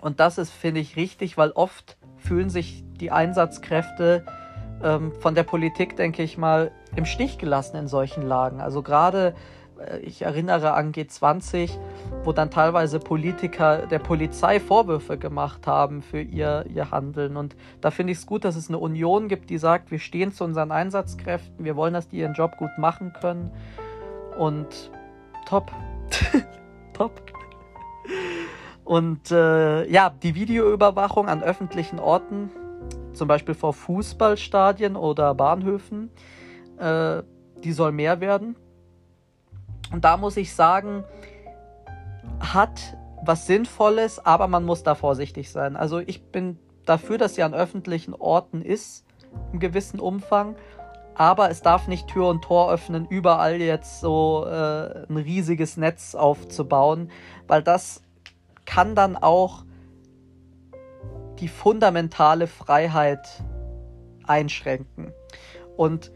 Und das ist, finde ich, richtig, weil oft fühlen sich die Einsatzkräfte ähm, von der Politik, denke ich mal, im Stich gelassen in solchen Lagen. Also gerade, ich erinnere an G20, wo dann teilweise Politiker der Polizei Vorwürfe gemacht haben für ihr, ihr Handeln. Und da finde ich es gut, dass es eine Union gibt, die sagt, wir stehen zu unseren Einsatzkräften, wir wollen, dass die ihren Job gut machen können. Und top. top. Und äh, ja, die Videoüberwachung an öffentlichen Orten zum Beispiel vor Fußballstadien oder Bahnhöfen, äh, die soll mehr werden. Und da muss ich sagen, hat was Sinnvolles, aber man muss da vorsichtig sein. Also ich bin dafür, dass sie an öffentlichen Orten ist, im gewissen Umfang. Aber es darf nicht Tür und Tor öffnen, überall jetzt so äh, ein riesiges Netz aufzubauen, weil das kann dann auch die fundamentale Freiheit einschränken. Und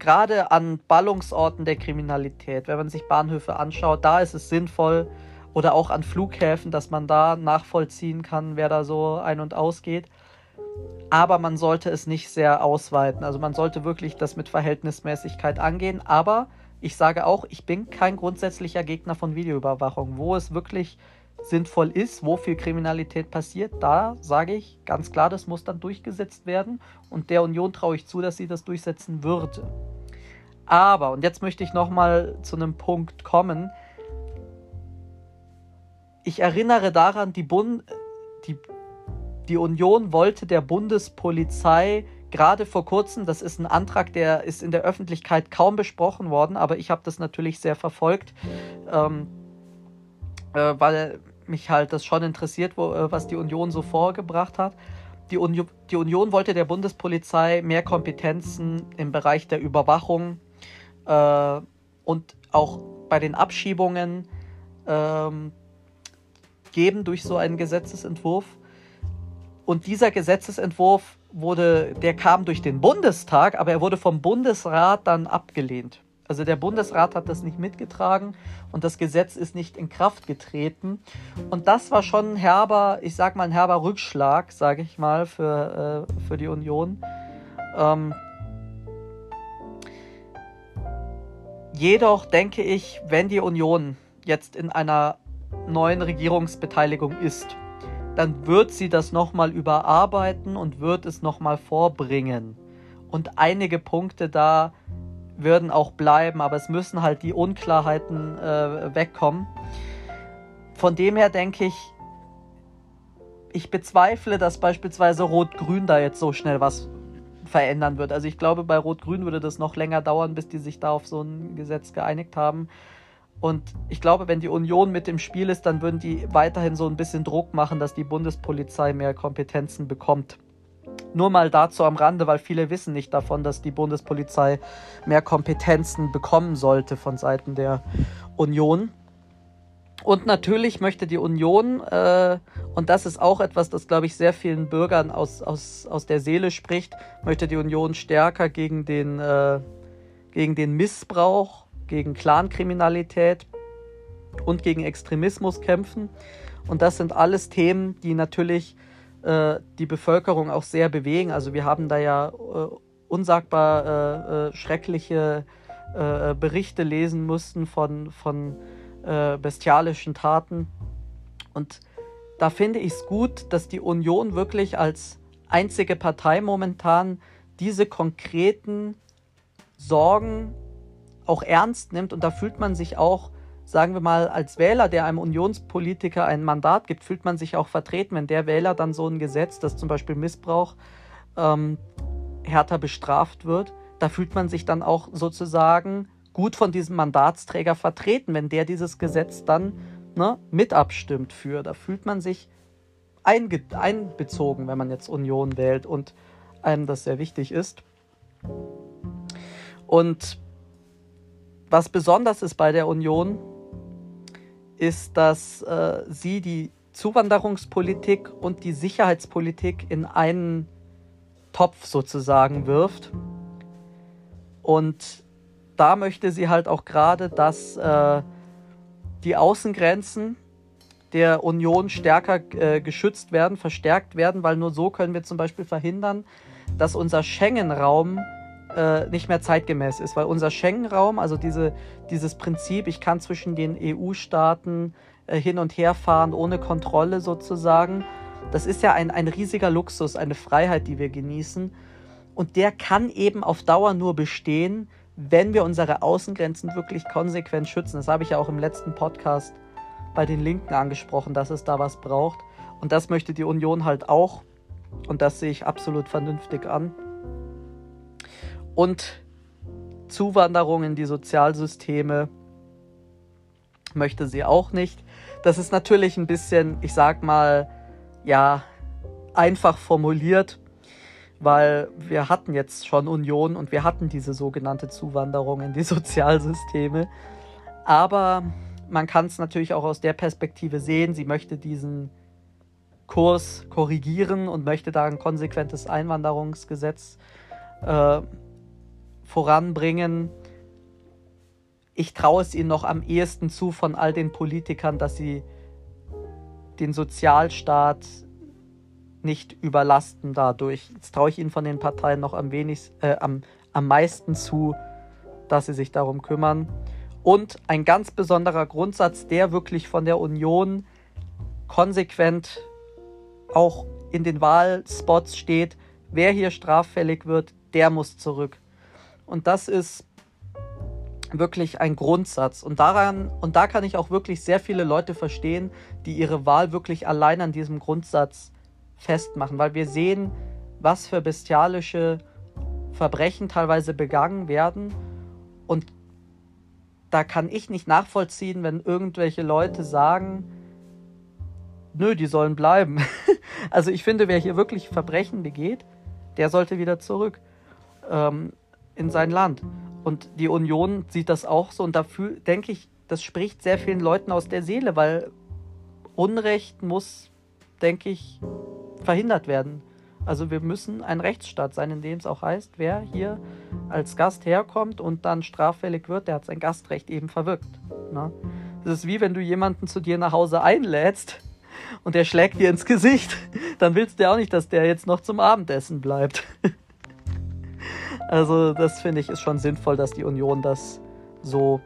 gerade an Ballungsorten der Kriminalität, wenn man sich Bahnhöfe anschaut, da ist es sinnvoll, oder auch an Flughäfen, dass man da nachvollziehen kann, wer da so ein- und ausgeht. Aber man sollte es nicht sehr ausweiten. Also man sollte wirklich das mit Verhältnismäßigkeit angehen. Aber ich sage auch, ich bin kein grundsätzlicher Gegner von Videoüberwachung. Wo es wirklich sinnvoll ist, wo viel Kriminalität passiert, da sage ich ganz klar, das muss dann durchgesetzt werden und der Union traue ich zu, dass sie das durchsetzen würde. Aber, und jetzt möchte ich nochmal zu einem Punkt kommen, ich erinnere daran, die, Bund, die, die Union wollte der Bundespolizei gerade vor kurzem, das ist ein Antrag, der ist in der Öffentlichkeit kaum besprochen worden, aber ich habe das natürlich sehr verfolgt, ähm, äh, weil mich halt das schon interessiert, wo, äh, was die Union so vorgebracht hat. Die, Uni die Union wollte der Bundespolizei mehr Kompetenzen im Bereich der Überwachung äh, und auch bei den Abschiebungen ähm, geben durch so einen Gesetzesentwurf. Und dieser Gesetzesentwurf wurde, der kam durch den Bundestag, aber er wurde vom Bundesrat dann abgelehnt. Also der Bundesrat hat das nicht mitgetragen und das Gesetz ist nicht in Kraft getreten. Und das war schon ein herber, ich sag mal, ein herber Rückschlag, sage ich mal, für, äh, für die Union. Ähm, jedoch denke ich, wenn die Union jetzt in einer neuen Regierungsbeteiligung ist, dann wird sie das nochmal überarbeiten und wird es nochmal vorbringen. Und einige Punkte da würden auch bleiben, aber es müssen halt die Unklarheiten äh, wegkommen. Von dem her denke ich, ich bezweifle, dass beispielsweise Rot-Grün da jetzt so schnell was verändern wird. Also ich glaube, bei Rot-Grün würde das noch länger dauern, bis die sich da auf so ein Gesetz geeinigt haben. Und ich glaube, wenn die Union mit dem Spiel ist, dann würden die weiterhin so ein bisschen Druck machen, dass die Bundespolizei mehr Kompetenzen bekommt. Nur mal dazu am Rande, weil viele wissen nicht davon, dass die Bundespolizei mehr Kompetenzen bekommen sollte von Seiten der Union. Und natürlich möchte die Union, äh, und das ist auch etwas, das, glaube ich, sehr vielen Bürgern aus, aus, aus der Seele spricht, möchte die Union stärker gegen den, äh, gegen den Missbrauch gegen Clankriminalität und gegen Extremismus kämpfen. Und das sind alles Themen, die natürlich die Bevölkerung auch sehr bewegen. Also wir haben da ja äh, unsagbar äh, äh schreckliche äh, Berichte lesen mussten von, von äh, bestialischen Taten. Und da finde ich es gut, dass die Union wirklich als einzige Partei momentan diese konkreten Sorgen auch ernst nimmt und da fühlt man sich auch, sagen wir mal, als Wähler, der einem Unionspolitiker ein Mandat gibt, fühlt man sich auch vertreten, wenn der Wähler dann so ein Gesetz, das zum Beispiel Missbrauch ähm, härter bestraft wird, da fühlt man sich dann auch sozusagen gut von diesem Mandatsträger vertreten, wenn der dieses Gesetz dann ne, mit abstimmt für. Da fühlt man sich einbezogen, wenn man jetzt Union wählt und einem das sehr wichtig ist. Und was besonders ist bei der Union, ist, dass äh, sie die Zuwanderungspolitik und die Sicherheitspolitik in einen Topf sozusagen wirft. Und da möchte sie halt auch gerade, dass äh, die Außengrenzen der Union stärker äh, geschützt werden, verstärkt werden, weil nur so können wir zum Beispiel verhindern, dass unser Schengen-Raum äh, nicht mehr zeitgemäß ist, weil unser Schengen-Raum, also diese, dieses Prinzip, ich kann zwischen den EU-Staaten äh, hin und her fahren ohne Kontrolle sozusagen, das ist ja ein, ein riesiger Luxus, eine Freiheit, die wir genießen. Und der kann eben auf Dauer nur bestehen, wenn wir unsere Außengrenzen wirklich konsequent schützen. Das habe ich ja auch im letzten Podcast bei den Linken angesprochen, dass es da was braucht. Und das möchte die Union halt auch. Und das sehe ich absolut vernünftig an und Zuwanderung in die Sozialsysteme möchte sie auch nicht. Das ist natürlich ein bisschen, ich sag mal, ja, einfach formuliert, weil wir hatten jetzt schon Union und wir hatten diese sogenannte Zuwanderung in die Sozialsysteme. Aber man kann es natürlich auch aus der Perspektive sehen, sie möchte diesen Kurs korrigieren und möchte da ein konsequentes Einwanderungsgesetz äh, voranbringen. Ich traue es ihnen noch am ehesten zu von all den Politikern, dass sie den Sozialstaat nicht überlasten dadurch. Jetzt traue ich ihnen von den Parteien noch am, wenigsten, äh, am, am meisten zu, dass sie sich darum kümmern. Und ein ganz besonderer Grundsatz, der wirklich von der Union konsequent auch in den Wahlspots steht, wer hier straffällig wird, der muss zurück. Und das ist wirklich ein Grundsatz. Und daran, und da kann ich auch wirklich sehr viele Leute verstehen, die ihre Wahl wirklich allein an diesem Grundsatz festmachen. Weil wir sehen, was für bestialische Verbrechen teilweise begangen werden. Und da kann ich nicht nachvollziehen, wenn irgendwelche Leute sagen, nö, die sollen bleiben. also ich finde, wer hier wirklich Verbrechen begeht, der sollte wieder zurück ähm, in sein Land. Und die Union sieht das auch so und dafür denke ich, das spricht sehr vielen Leuten aus der Seele, weil Unrecht muss, denke ich, verhindert werden. Also wir müssen ein Rechtsstaat sein, in dem es auch heißt, wer hier als Gast herkommt und dann straffällig wird, der hat sein Gastrecht eben verwirkt. Ne? Das ist wie wenn du jemanden zu dir nach Hause einlädst und der schlägt dir ins Gesicht, dann willst du ja auch nicht, dass der jetzt noch zum Abendessen bleibt. Also das finde ich ist schon sinnvoll, dass die Union das so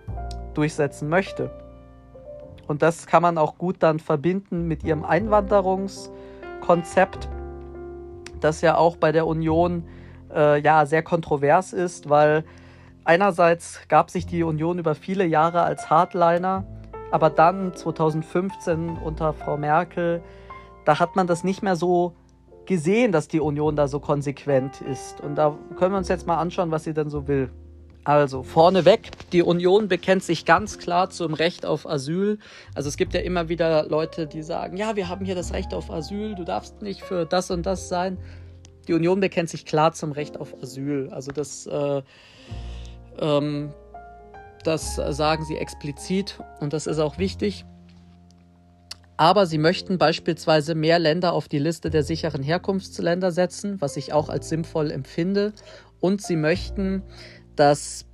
durchsetzen möchte. Und das kann man auch gut dann verbinden mit ihrem Einwanderungskonzept, das ja auch bei der Union äh, ja sehr kontrovers ist, weil einerseits gab sich die Union über viele Jahre als Hardliner, aber dann 2015 unter Frau Merkel, da hat man das nicht mehr so gesehen, dass die Union da so konsequent ist. Und da können wir uns jetzt mal anschauen, was sie denn so will. Also vorneweg, die Union bekennt sich ganz klar zum Recht auf Asyl. Also es gibt ja immer wieder Leute, die sagen, ja, wir haben hier das Recht auf Asyl, du darfst nicht für das und das sein. Die Union bekennt sich klar zum Recht auf Asyl. Also das, äh, ähm, das sagen sie explizit und das ist auch wichtig. Aber sie möchten beispielsweise mehr Länder auf die Liste der sicheren Herkunftsländer setzen, was ich auch als sinnvoll empfinde. Und sie möchten, dass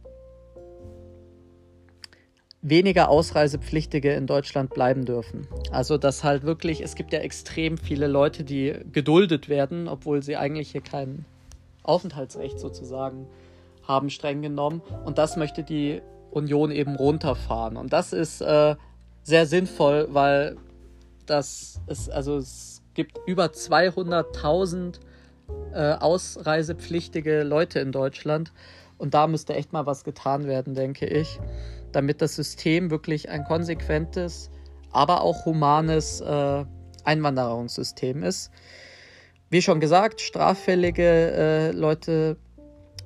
weniger Ausreisepflichtige in Deutschland bleiben dürfen. Also dass halt wirklich, es gibt ja extrem viele Leute, die geduldet werden, obwohl sie eigentlich hier kein Aufenthaltsrecht sozusagen haben, streng genommen. Und das möchte die Union eben runterfahren. Und das ist äh, sehr sinnvoll, weil dass es, also es gibt über 200.000 äh, ausreisepflichtige Leute in Deutschland. Und da müsste echt mal was getan werden, denke ich, damit das System wirklich ein konsequentes, aber auch humanes äh, Einwanderungssystem ist. Wie schon gesagt, straffällige äh, Leute,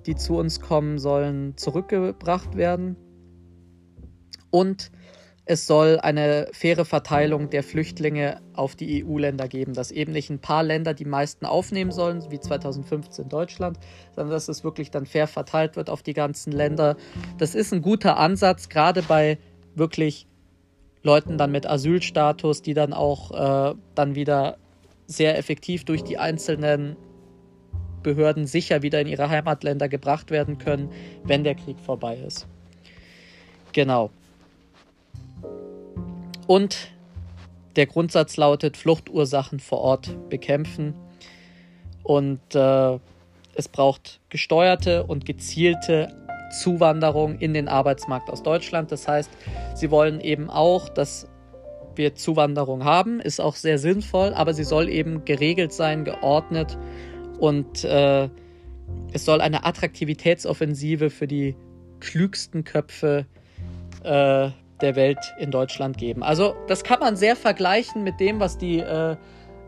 die zu uns kommen, sollen zurückgebracht werden. Und es soll eine faire Verteilung der Flüchtlinge auf die EU-Länder geben, dass eben nicht ein paar Länder die meisten aufnehmen sollen, wie 2015 Deutschland, sondern dass es wirklich dann fair verteilt wird auf die ganzen Länder. Das ist ein guter Ansatz, gerade bei wirklich Leuten dann mit Asylstatus, die dann auch äh, dann wieder sehr effektiv durch die einzelnen Behörden sicher wieder in ihre Heimatländer gebracht werden können, wenn der Krieg vorbei ist. Genau. Und der Grundsatz lautet, Fluchtursachen vor Ort bekämpfen. Und äh, es braucht gesteuerte und gezielte Zuwanderung in den Arbeitsmarkt aus Deutschland. Das heißt, sie wollen eben auch, dass wir Zuwanderung haben, ist auch sehr sinnvoll, aber sie soll eben geregelt sein, geordnet und äh, es soll eine Attraktivitätsoffensive für die klügsten Köpfe äh, der Welt in Deutschland geben. Also das kann man sehr vergleichen mit dem, was die äh,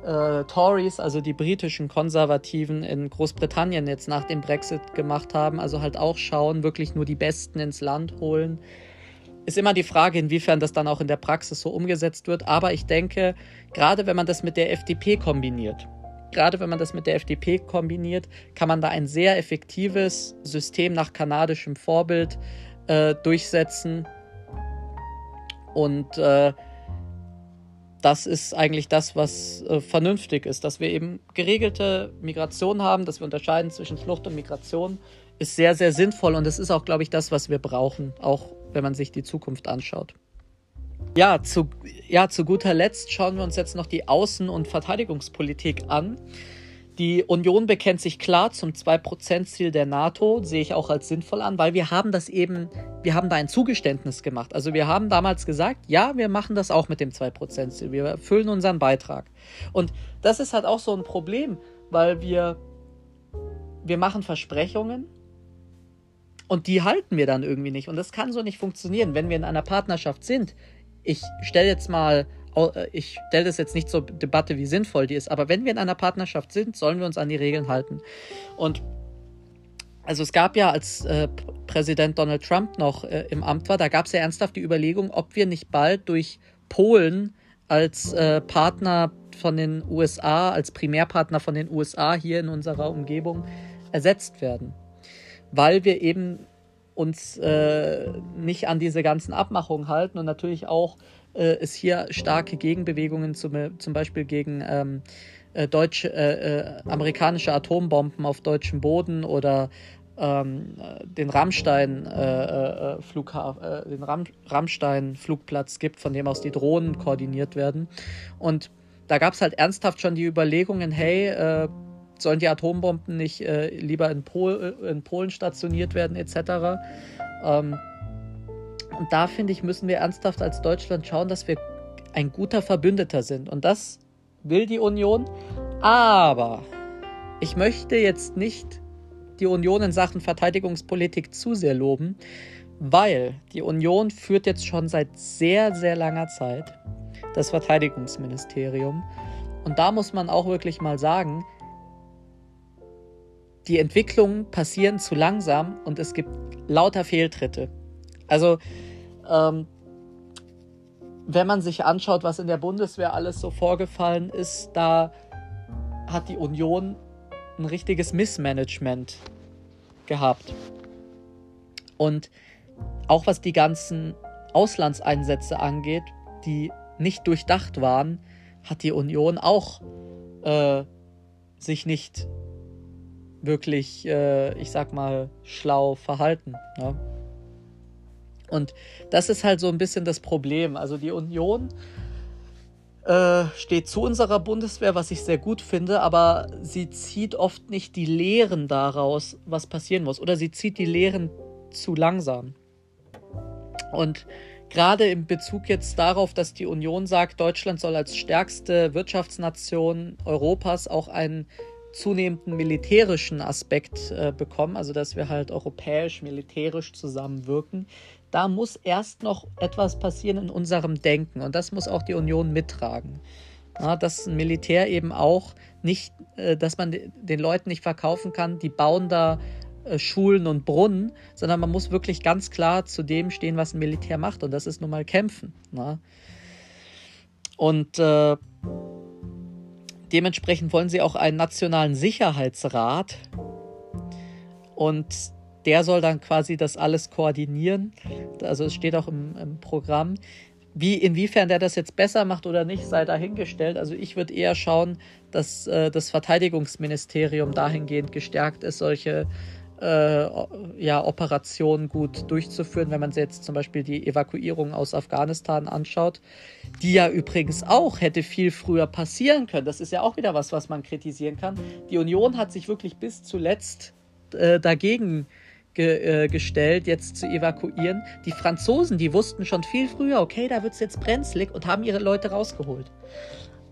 äh, Tories, also die britischen Konservativen in Großbritannien jetzt nach dem Brexit gemacht haben. Also halt auch schauen, wirklich nur die Besten ins Land holen. Ist immer die Frage, inwiefern das dann auch in der Praxis so umgesetzt wird. Aber ich denke, gerade wenn man das mit der FDP kombiniert, gerade wenn man das mit der FDP kombiniert, kann man da ein sehr effektives System nach kanadischem Vorbild äh, durchsetzen, und äh, das ist eigentlich das, was äh, vernünftig ist, dass wir eben geregelte Migration haben, dass wir unterscheiden zwischen Flucht und Migration, ist sehr, sehr sinnvoll und es ist auch, glaube ich, das, was wir brauchen, auch wenn man sich die Zukunft anschaut. Ja, zu, ja, zu guter Letzt schauen wir uns jetzt noch die Außen- und Verteidigungspolitik an. Die Union bekennt sich klar zum 2%-Ziel der NATO, sehe ich auch als sinnvoll an, weil wir haben das eben, wir haben da ein Zugeständnis gemacht. Also wir haben damals gesagt, ja, wir machen das auch mit dem 2%-Ziel, wir erfüllen unseren Beitrag. Und das ist halt auch so ein Problem, weil wir, wir machen Versprechungen und die halten wir dann irgendwie nicht. Und das kann so nicht funktionieren, wenn wir in einer Partnerschaft sind. Ich stelle jetzt mal ich stelle das jetzt nicht zur Debatte, wie sinnvoll die ist, aber wenn wir in einer Partnerschaft sind, sollen wir uns an die Regeln halten. Und also es gab ja, als äh, Präsident Donald Trump noch äh, im Amt war, da gab es ja ernsthaft die Überlegung, ob wir nicht bald durch Polen als äh, Partner von den USA, als Primärpartner von den USA hier in unserer Umgebung ersetzt werden. Weil wir eben uns äh, nicht an diese ganzen Abmachungen halten und natürlich auch äh, es hier starke Gegenbewegungen zum, zum Beispiel gegen ähm, äh, deutsche, äh, äh, amerikanische Atombomben auf deutschem Boden oder ähm, den Rammstein äh, äh, Flughafen, äh, den Ram Rammstein Flugplatz gibt, von dem aus die Drohnen koordiniert werden. Und da gab es halt ernsthaft schon die Überlegungen, hey, äh, sollen die Atombomben nicht äh, lieber in, Pol in, Polen stationiert werden, etc. Ähm, und da finde ich, müssen wir ernsthaft als Deutschland schauen, dass wir ein guter Verbündeter sind. Und das will die Union. Aber ich möchte jetzt nicht die Union in Sachen Verteidigungspolitik zu sehr loben, weil die Union führt jetzt schon seit sehr, sehr langer Zeit das Verteidigungsministerium. Und da muss man auch wirklich mal sagen, die Entwicklungen passieren zu langsam und es gibt lauter Fehltritte. Also, ähm, wenn man sich anschaut, was in der Bundeswehr alles so vorgefallen ist, da hat die Union ein richtiges Missmanagement gehabt. Und auch was die ganzen Auslandseinsätze angeht, die nicht durchdacht waren, hat die Union auch äh, sich nicht wirklich, äh, ich sag mal, schlau verhalten. Ne? Und das ist halt so ein bisschen das Problem. Also die Union äh, steht zu unserer Bundeswehr, was ich sehr gut finde, aber sie zieht oft nicht die Lehren daraus, was passieren muss. Oder sie zieht die Lehren zu langsam. Und gerade in Bezug jetzt darauf, dass die Union sagt, Deutschland soll als stärkste Wirtschaftsnation Europas auch einen zunehmenden militärischen Aspekt äh, bekommen, also dass wir halt europäisch militärisch zusammenwirken, da muss erst noch etwas passieren in unserem Denken und das muss auch die Union mittragen. Ja, dass ein Militär eben auch nicht, äh, dass man den Leuten nicht verkaufen kann, die bauen da äh, Schulen und Brunnen, sondern man muss wirklich ganz klar zu dem stehen, was ein Militär macht und das ist nun mal kämpfen. Ja. Und äh, dementsprechend wollen sie auch einen nationalen Sicherheitsrat und der soll dann quasi das alles koordinieren. Also es steht auch im, im Programm. Wie, inwiefern der das jetzt besser macht oder nicht, sei dahingestellt. Also ich würde eher schauen, dass äh, das Verteidigungsministerium dahingehend gestärkt ist, solche äh, ja, Operationen gut durchzuführen, wenn man sich jetzt zum Beispiel die Evakuierung aus Afghanistan anschaut, die ja übrigens auch hätte viel früher passieren können. Das ist ja auch wieder was, was man kritisieren kann. Die Union hat sich wirklich bis zuletzt äh, dagegen äh, ge, äh, gestellt, jetzt zu evakuieren. Die Franzosen, die wussten schon viel früher, okay, da wird es jetzt brenzlig und haben ihre Leute rausgeholt.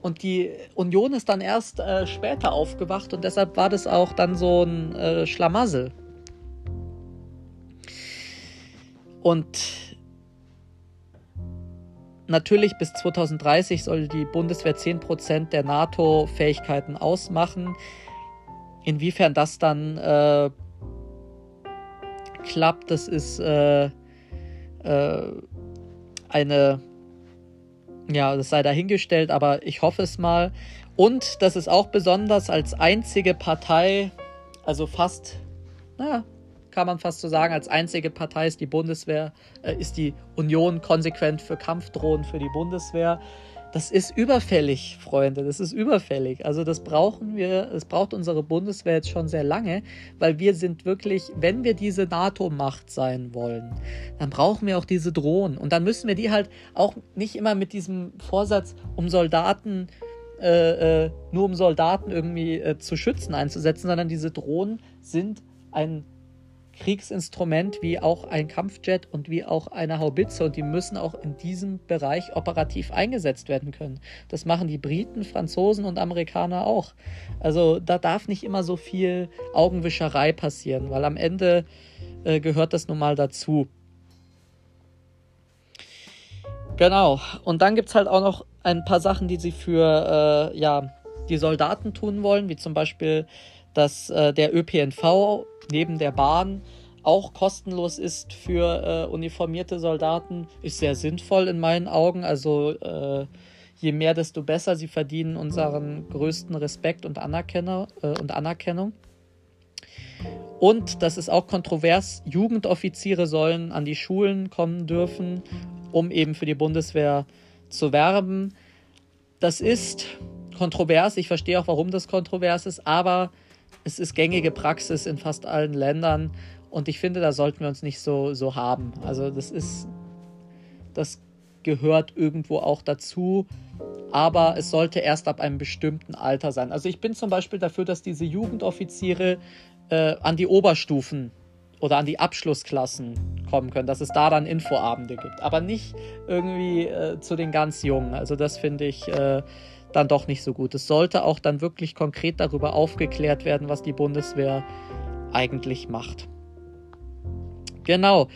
Und die Union ist dann erst äh, später aufgewacht und deshalb war das auch dann so ein äh, Schlamassel. Und natürlich bis 2030 soll die Bundeswehr 10% der NATO-Fähigkeiten ausmachen. Inwiefern das dann äh, klappt, das ist äh, äh, eine, ja, das sei dahingestellt, aber ich hoffe es mal. Und das ist auch besonders als einzige Partei, also fast, naja, kann man fast so sagen, als einzige Partei ist die Bundeswehr, äh, ist die Union konsequent für Kampfdrohnen für die Bundeswehr. Das ist überfällig, Freunde, das ist überfällig. Also das brauchen wir, es braucht unsere Bundeswehr jetzt schon sehr lange, weil wir sind wirklich, wenn wir diese NATO-Macht sein wollen, dann brauchen wir auch diese Drohnen. Und dann müssen wir die halt auch nicht immer mit diesem Vorsatz, um Soldaten äh, äh, nur um Soldaten irgendwie äh, zu schützen einzusetzen, sondern diese Drohnen sind ein Kriegsinstrument wie auch ein Kampfjet und wie auch eine Haubitze und die müssen auch in diesem Bereich operativ eingesetzt werden können. Das machen die Briten, Franzosen und Amerikaner auch. Also da darf nicht immer so viel Augenwischerei passieren, weil am Ende äh, gehört das nun mal dazu. Genau. Und dann gibt es halt auch noch ein paar Sachen, die sie für äh, ja, die Soldaten tun wollen, wie zum Beispiel, dass äh, der ÖPNV neben der Bahn auch kostenlos ist für äh, uniformierte Soldaten, ist sehr sinnvoll in meinen Augen. Also äh, je mehr, desto besser. Sie verdienen unseren größten Respekt und, Anerkenner, äh, und Anerkennung. Und das ist auch kontrovers, Jugendoffiziere sollen an die Schulen kommen dürfen, um eben für die Bundeswehr zu werben. Das ist kontrovers, ich verstehe auch, warum das kontrovers ist, aber es ist gängige Praxis in fast allen Ländern und ich finde, da sollten wir uns nicht so, so haben. Also das ist, das gehört irgendwo auch dazu, aber es sollte erst ab einem bestimmten Alter sein. Also ich bin zum Beispiel dafür, dass diese Jugendoffiziere äh, an die Oberstufen oder an die Abschlussklassen kommen können, dass es da dann Infoabende gibt, aber nicht irgendwie äh, zu den ganz Jungen. Also das finde ich äh, dann doch nicht so gut. Es sollte auch dann wirklich konkret darüber aufgeklärt werden, was die Bundeswehr eigentlich macht. Genau.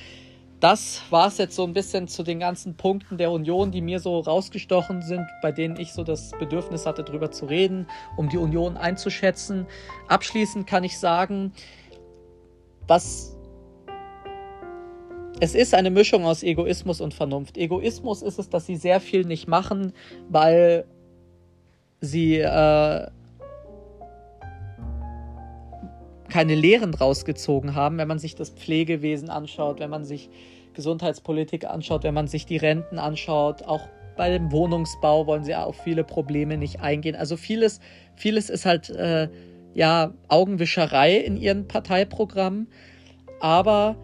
Das war es jetzt so ein bisschen zu den ganzen Punkten der Union, die mir so rausgestochen sind, bei denen ich so das Bedürfnis hatte, darüber zu reden, um die Union einzuschätzen. Abschließend kann ich sagen, was es ist eine Mischung aus Egoismus und Vernunft. Egoismus ist es, dass sie sehr viel nicht machen, weil sie äh, keine Lehren draus gezogen haben, wenn man sich das Pflegewesen anschaut, wenn man sich Gesundheitspolitik anschaut, wenn man sich die Renten anschaut, auch bei dem Wohnungsbau wollen sie auf viele Probleme nicht eingehen. Also vieles, vieles ist halt äh, ja Augenwischerei in ihren Parteiprogrammen, aber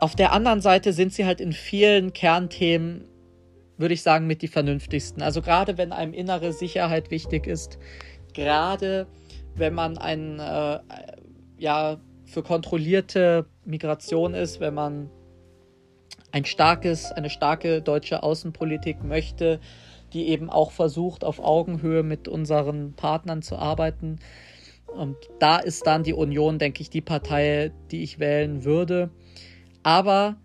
auf der anderen Seite sind sie halt in vielen Kernthemen, würde ich sagen, mit die vernünftigsten. Also gerade wenn einem innere Sicherheit wichtig ist, gerade wenn man ein, äh, ja, für kontrollierte Migration ist, wenn man ein starkes, eine starke deutsche Außenpolitik möchte, die eben auch versucht, auf Augenhöhe mit unseren Partnern zu arbeiten. Und da ist dann die Union, denke ich, die Partei, die ich wählen würde. Aber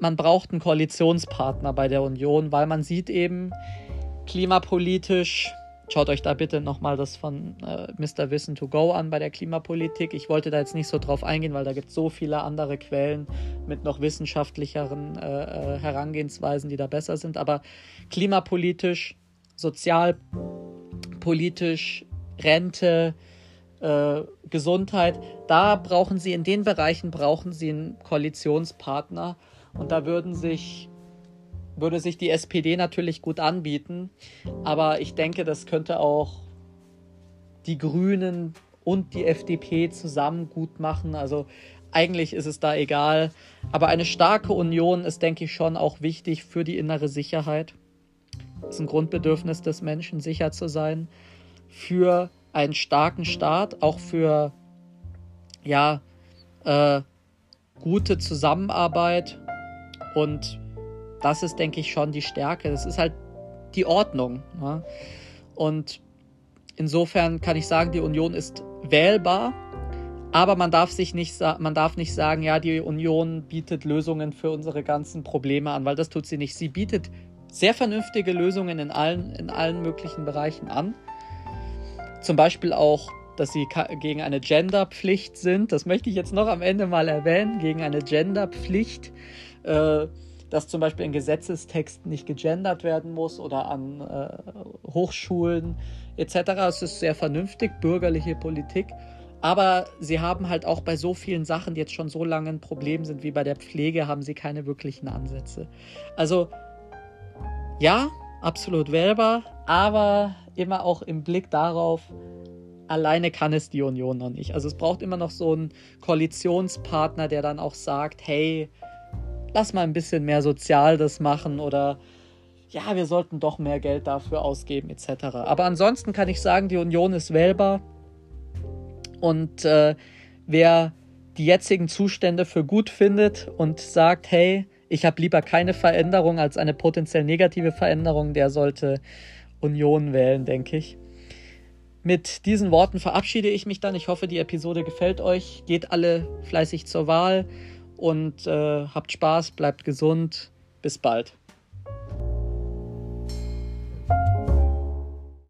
man braucht einen Koalitionspartner bei der Union, weil man sieht eben klimapolitisch, Schaut euch da bitte nochmal das von äh, Mr. Wissen to Go an bei der Klimapolitik. Ich wollte da jetzt nicht so drauf eingehen, weil da gibt es so viele andere Quellen mit noch wissenschaftlicheren äh, äh, Herangehensweisen, die da besser sind. Aber klimapolitisch, sozialpolitisch, Rente, äh, Gesundheit, da brauchen sie, in den Bereichen brauchen sie einen Koalitionspartner. Und da würden sich würde sich die SPD natürlich gut anbieten. Aber ich denke, das könnte auch die Grünen und die FDP zusammen gut machen. Also eigentlich ist es da egal. Aber eine starke Union ist, denke ich, schon auch wichtig für die innere Sicherheit. Es ist ein Grundbedürfnis des Menschen, sicher zu sein. Für einen starken Staat, auch für ja, äh, gute Zusammenarbeit und das ist, denke ich, schon die Stärke. Das ist halt die Ordnung. Ja? Und insofern kann ich sagen, die Union ist wählbar, aber man darf sich nicht, man darf nicht sagen, ja, die Union bietet Lösungen für unsere ganzen Probleme an, weil das tut sie nicht. Sie bietet sehr vernünftige Lösungen in allen, in allen möglichen Bereichen an. Zum Beispiel auch, dass sie gegen eine Genderpflicht sind. Das möchte ich jetzt noch am Ende mal erwähnen, gegen eine Genderpflicht. Äh, dass zum Beispiel in Gesetzestexten nicht gegendert werden muss oder an äh, Hochschulen etc. Es ist sehr vernünftig, bürgerliche Politik. Aber sie haben halt auch bei so vielen Sachen, die jetzt schon so lange ein Problem sind wie bei der Pflege, haben sie keine wirklichen Ansätze. Also ja, absolut wählbar, aber immer auch im Blick darauf, alleine kann es die Union noch nicht. Also es braucht immer noch so einen Koalitionspartner, der dann auch sagt, hey, lass mal ein bisschen mehr sozial das machen oder ja, wir sollten doch mehr Geld dafür ausgeben etc. Aber ansonsten kann ich sagen, die Union ist wählbar und äh, wer die jetzigen Zustände für gut findet und sagt, hey, ich habe lieber keine Veränderung als eine potenziell negative Veränderung, der sollte Union wählen, denke ich. Mit diesen Worten verabschiede ich mich dann. Ich hoffe, die Episode gefällt euch. Geht alle fleißig zur Wahl und äh, habt Spaß, bleibt gesund. Bis bald.